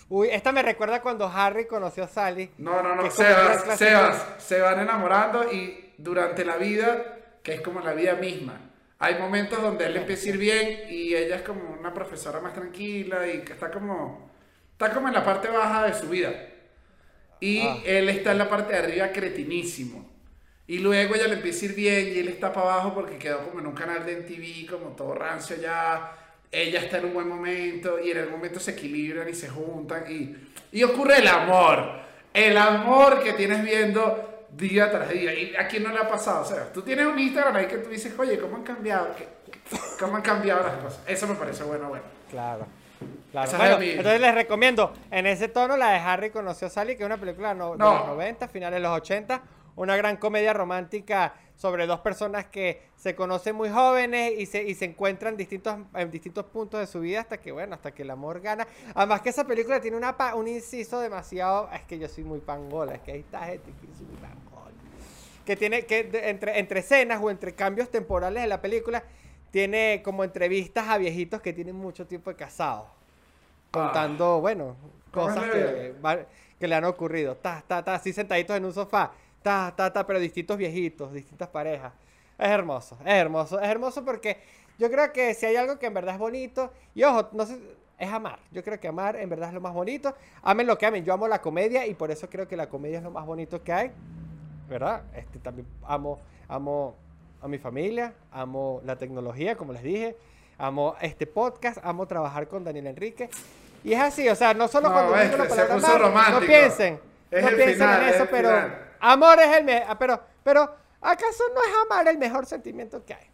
Uy, esta me recuerda cuando Harry conoció a Sally. No, no, no. es como Se, van enamorando y durante la vida, que es como la vida misma. Hay momentos donde él empieza a ir bien y ella es como una profesora más tranquila y que está como... Está como en la parte baja de su vida. Y Ah. él está en la parte de arriba cretinísimo. Y luego ella le empieza a ir bien y él está para abajo porque quedó como en un canal de MTV, como todo rancio ya. Ella está en un buen momento y en el momento se equilibran y se juntan y, y ocurre el amor. El amor que tienes viendo día tras día. ¿Y a quién no le ha pasado? O sea, tú tienes un Instagram ahí que tú dices, oye, ¿cómo han cambiado? ¿Qué- ¿Cómo han cambiado las cosas? Eso me parece bueno, bueno. Claro. Claro. Bueno, de mi- entonces les recomiendo en ese tono la de Harry conoció a Sally, que es una película no- de No. los 90, finales de los 80, una gran comedia romántica sobre dos personas que se conocen muy jóvenes y se, y se encuentran distintos, en distintos puntos de su vida hasta que, bueno, hasta que el amor gana. Además que esa película tiene una, un inciso demasiado... Es que yo soy muy pangola, es que ahí está gente que soy muy pangola. Que tiene que de- entre, entre escenas o entre cambios temporales de la película, tiene como entrevistas a viejitos que tienen mucho tiempo de casados. Contando, bueno, ¿Cómo es cosas que, que le han ocurrido. Ta, ta, ta, así sentaditos en un sofá. Ta, ta, ta, pero distintos viejitos, distintas parejas. Es hermoso, es hermoso, es hermoso porque yo creo que si hay algo que en verdad es bonito, y ojo, no sé, es amar. Yo creo que amar en verdad es lo más bonito. Amen lo que amen. Yo amo la comedia y por eso creo que la comedia es lo más bonito que hay. ¿Verdad? Este, también amo, amo a mi familia, amo la tecnología, como les dije, amo este podcast, amo trabajar con Daniel Enrique. Y es así, o sea, no solo No, cuando digo la se palabra puso amar, no piensen, Es no piensen final, en es eso, pero amor es el mejor, pero, pero ¿acaso no es amar el mejor sentimiento que hay?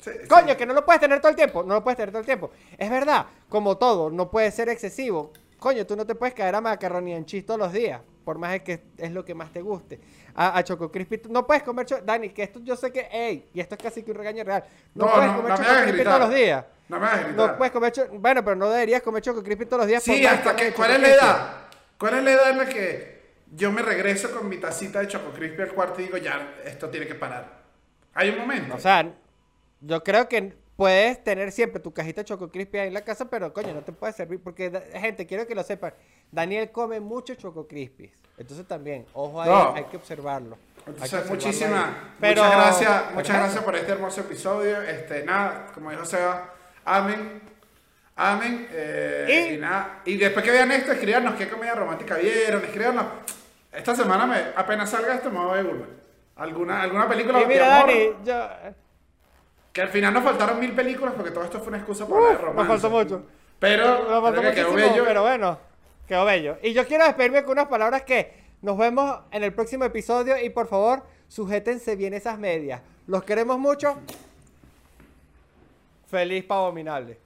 Sí, sí. Coño, que no lo puedes tener todo el tiempo. No lo puedes tener todo el tiempo. Es verdad, como todo, no puede ser excesivo. Coño, tú no te puedes caer a macarrón y en chis todos los días. Por más que es lo que más te guste. A, a Choco Crispy, no puedes comer cho- Dani, que esto yo sé que, ey, y esto es casi que un regaño real. No, No, puedes no, comer no Choco Crispy todos los días. No me hagas. No puedes comer cho- Bueno, pero no deberías comer Choco Crispy todos los días. Sí, hasta que ¿Cuál es Choco la edad? ¿Cuál es la edad en la que yo me regreso con mi tacita de Choco Crispy al cuarto y digo, ya, esto tiene que parar? Hay un momento. O sea, yo creo que puedes tener siempre tu cajita de Choco Crispy ahí en la casa, pero coño, no te puede servir. Porque, gente, quiero que lo sepan. Daniel come mucho Choco Crispy. Entonces también, ojo ahí, No. hay que observarlo. Entonces, muchísimas. Pero- muchas gracias, muchas gracias por este hermoso episodio. Este, nada, como dijo Seba, amén. Amén. eh, Y- y, nada. Y después que vean esto, escríbanos qué comedia romántica vieron, escríbanos. Esta semana, me, apenas salga esto, me voy a ver una. ¿Alguna, alguna película Y de mira, amor? Dani, yo... Que al final nos faltaron mil películas porque todo esto fue una excusa para Uf, romance. nos faltó mucho. Pero, Nos faltó creo que quedó bello. pero bueno, quedó bello. Y yo quiero despedirme con unas palabras que nos vemos en el próximo episodio y por favor, sujétense bien esas medias. Los queremos mucho. Feliz pavo abominable.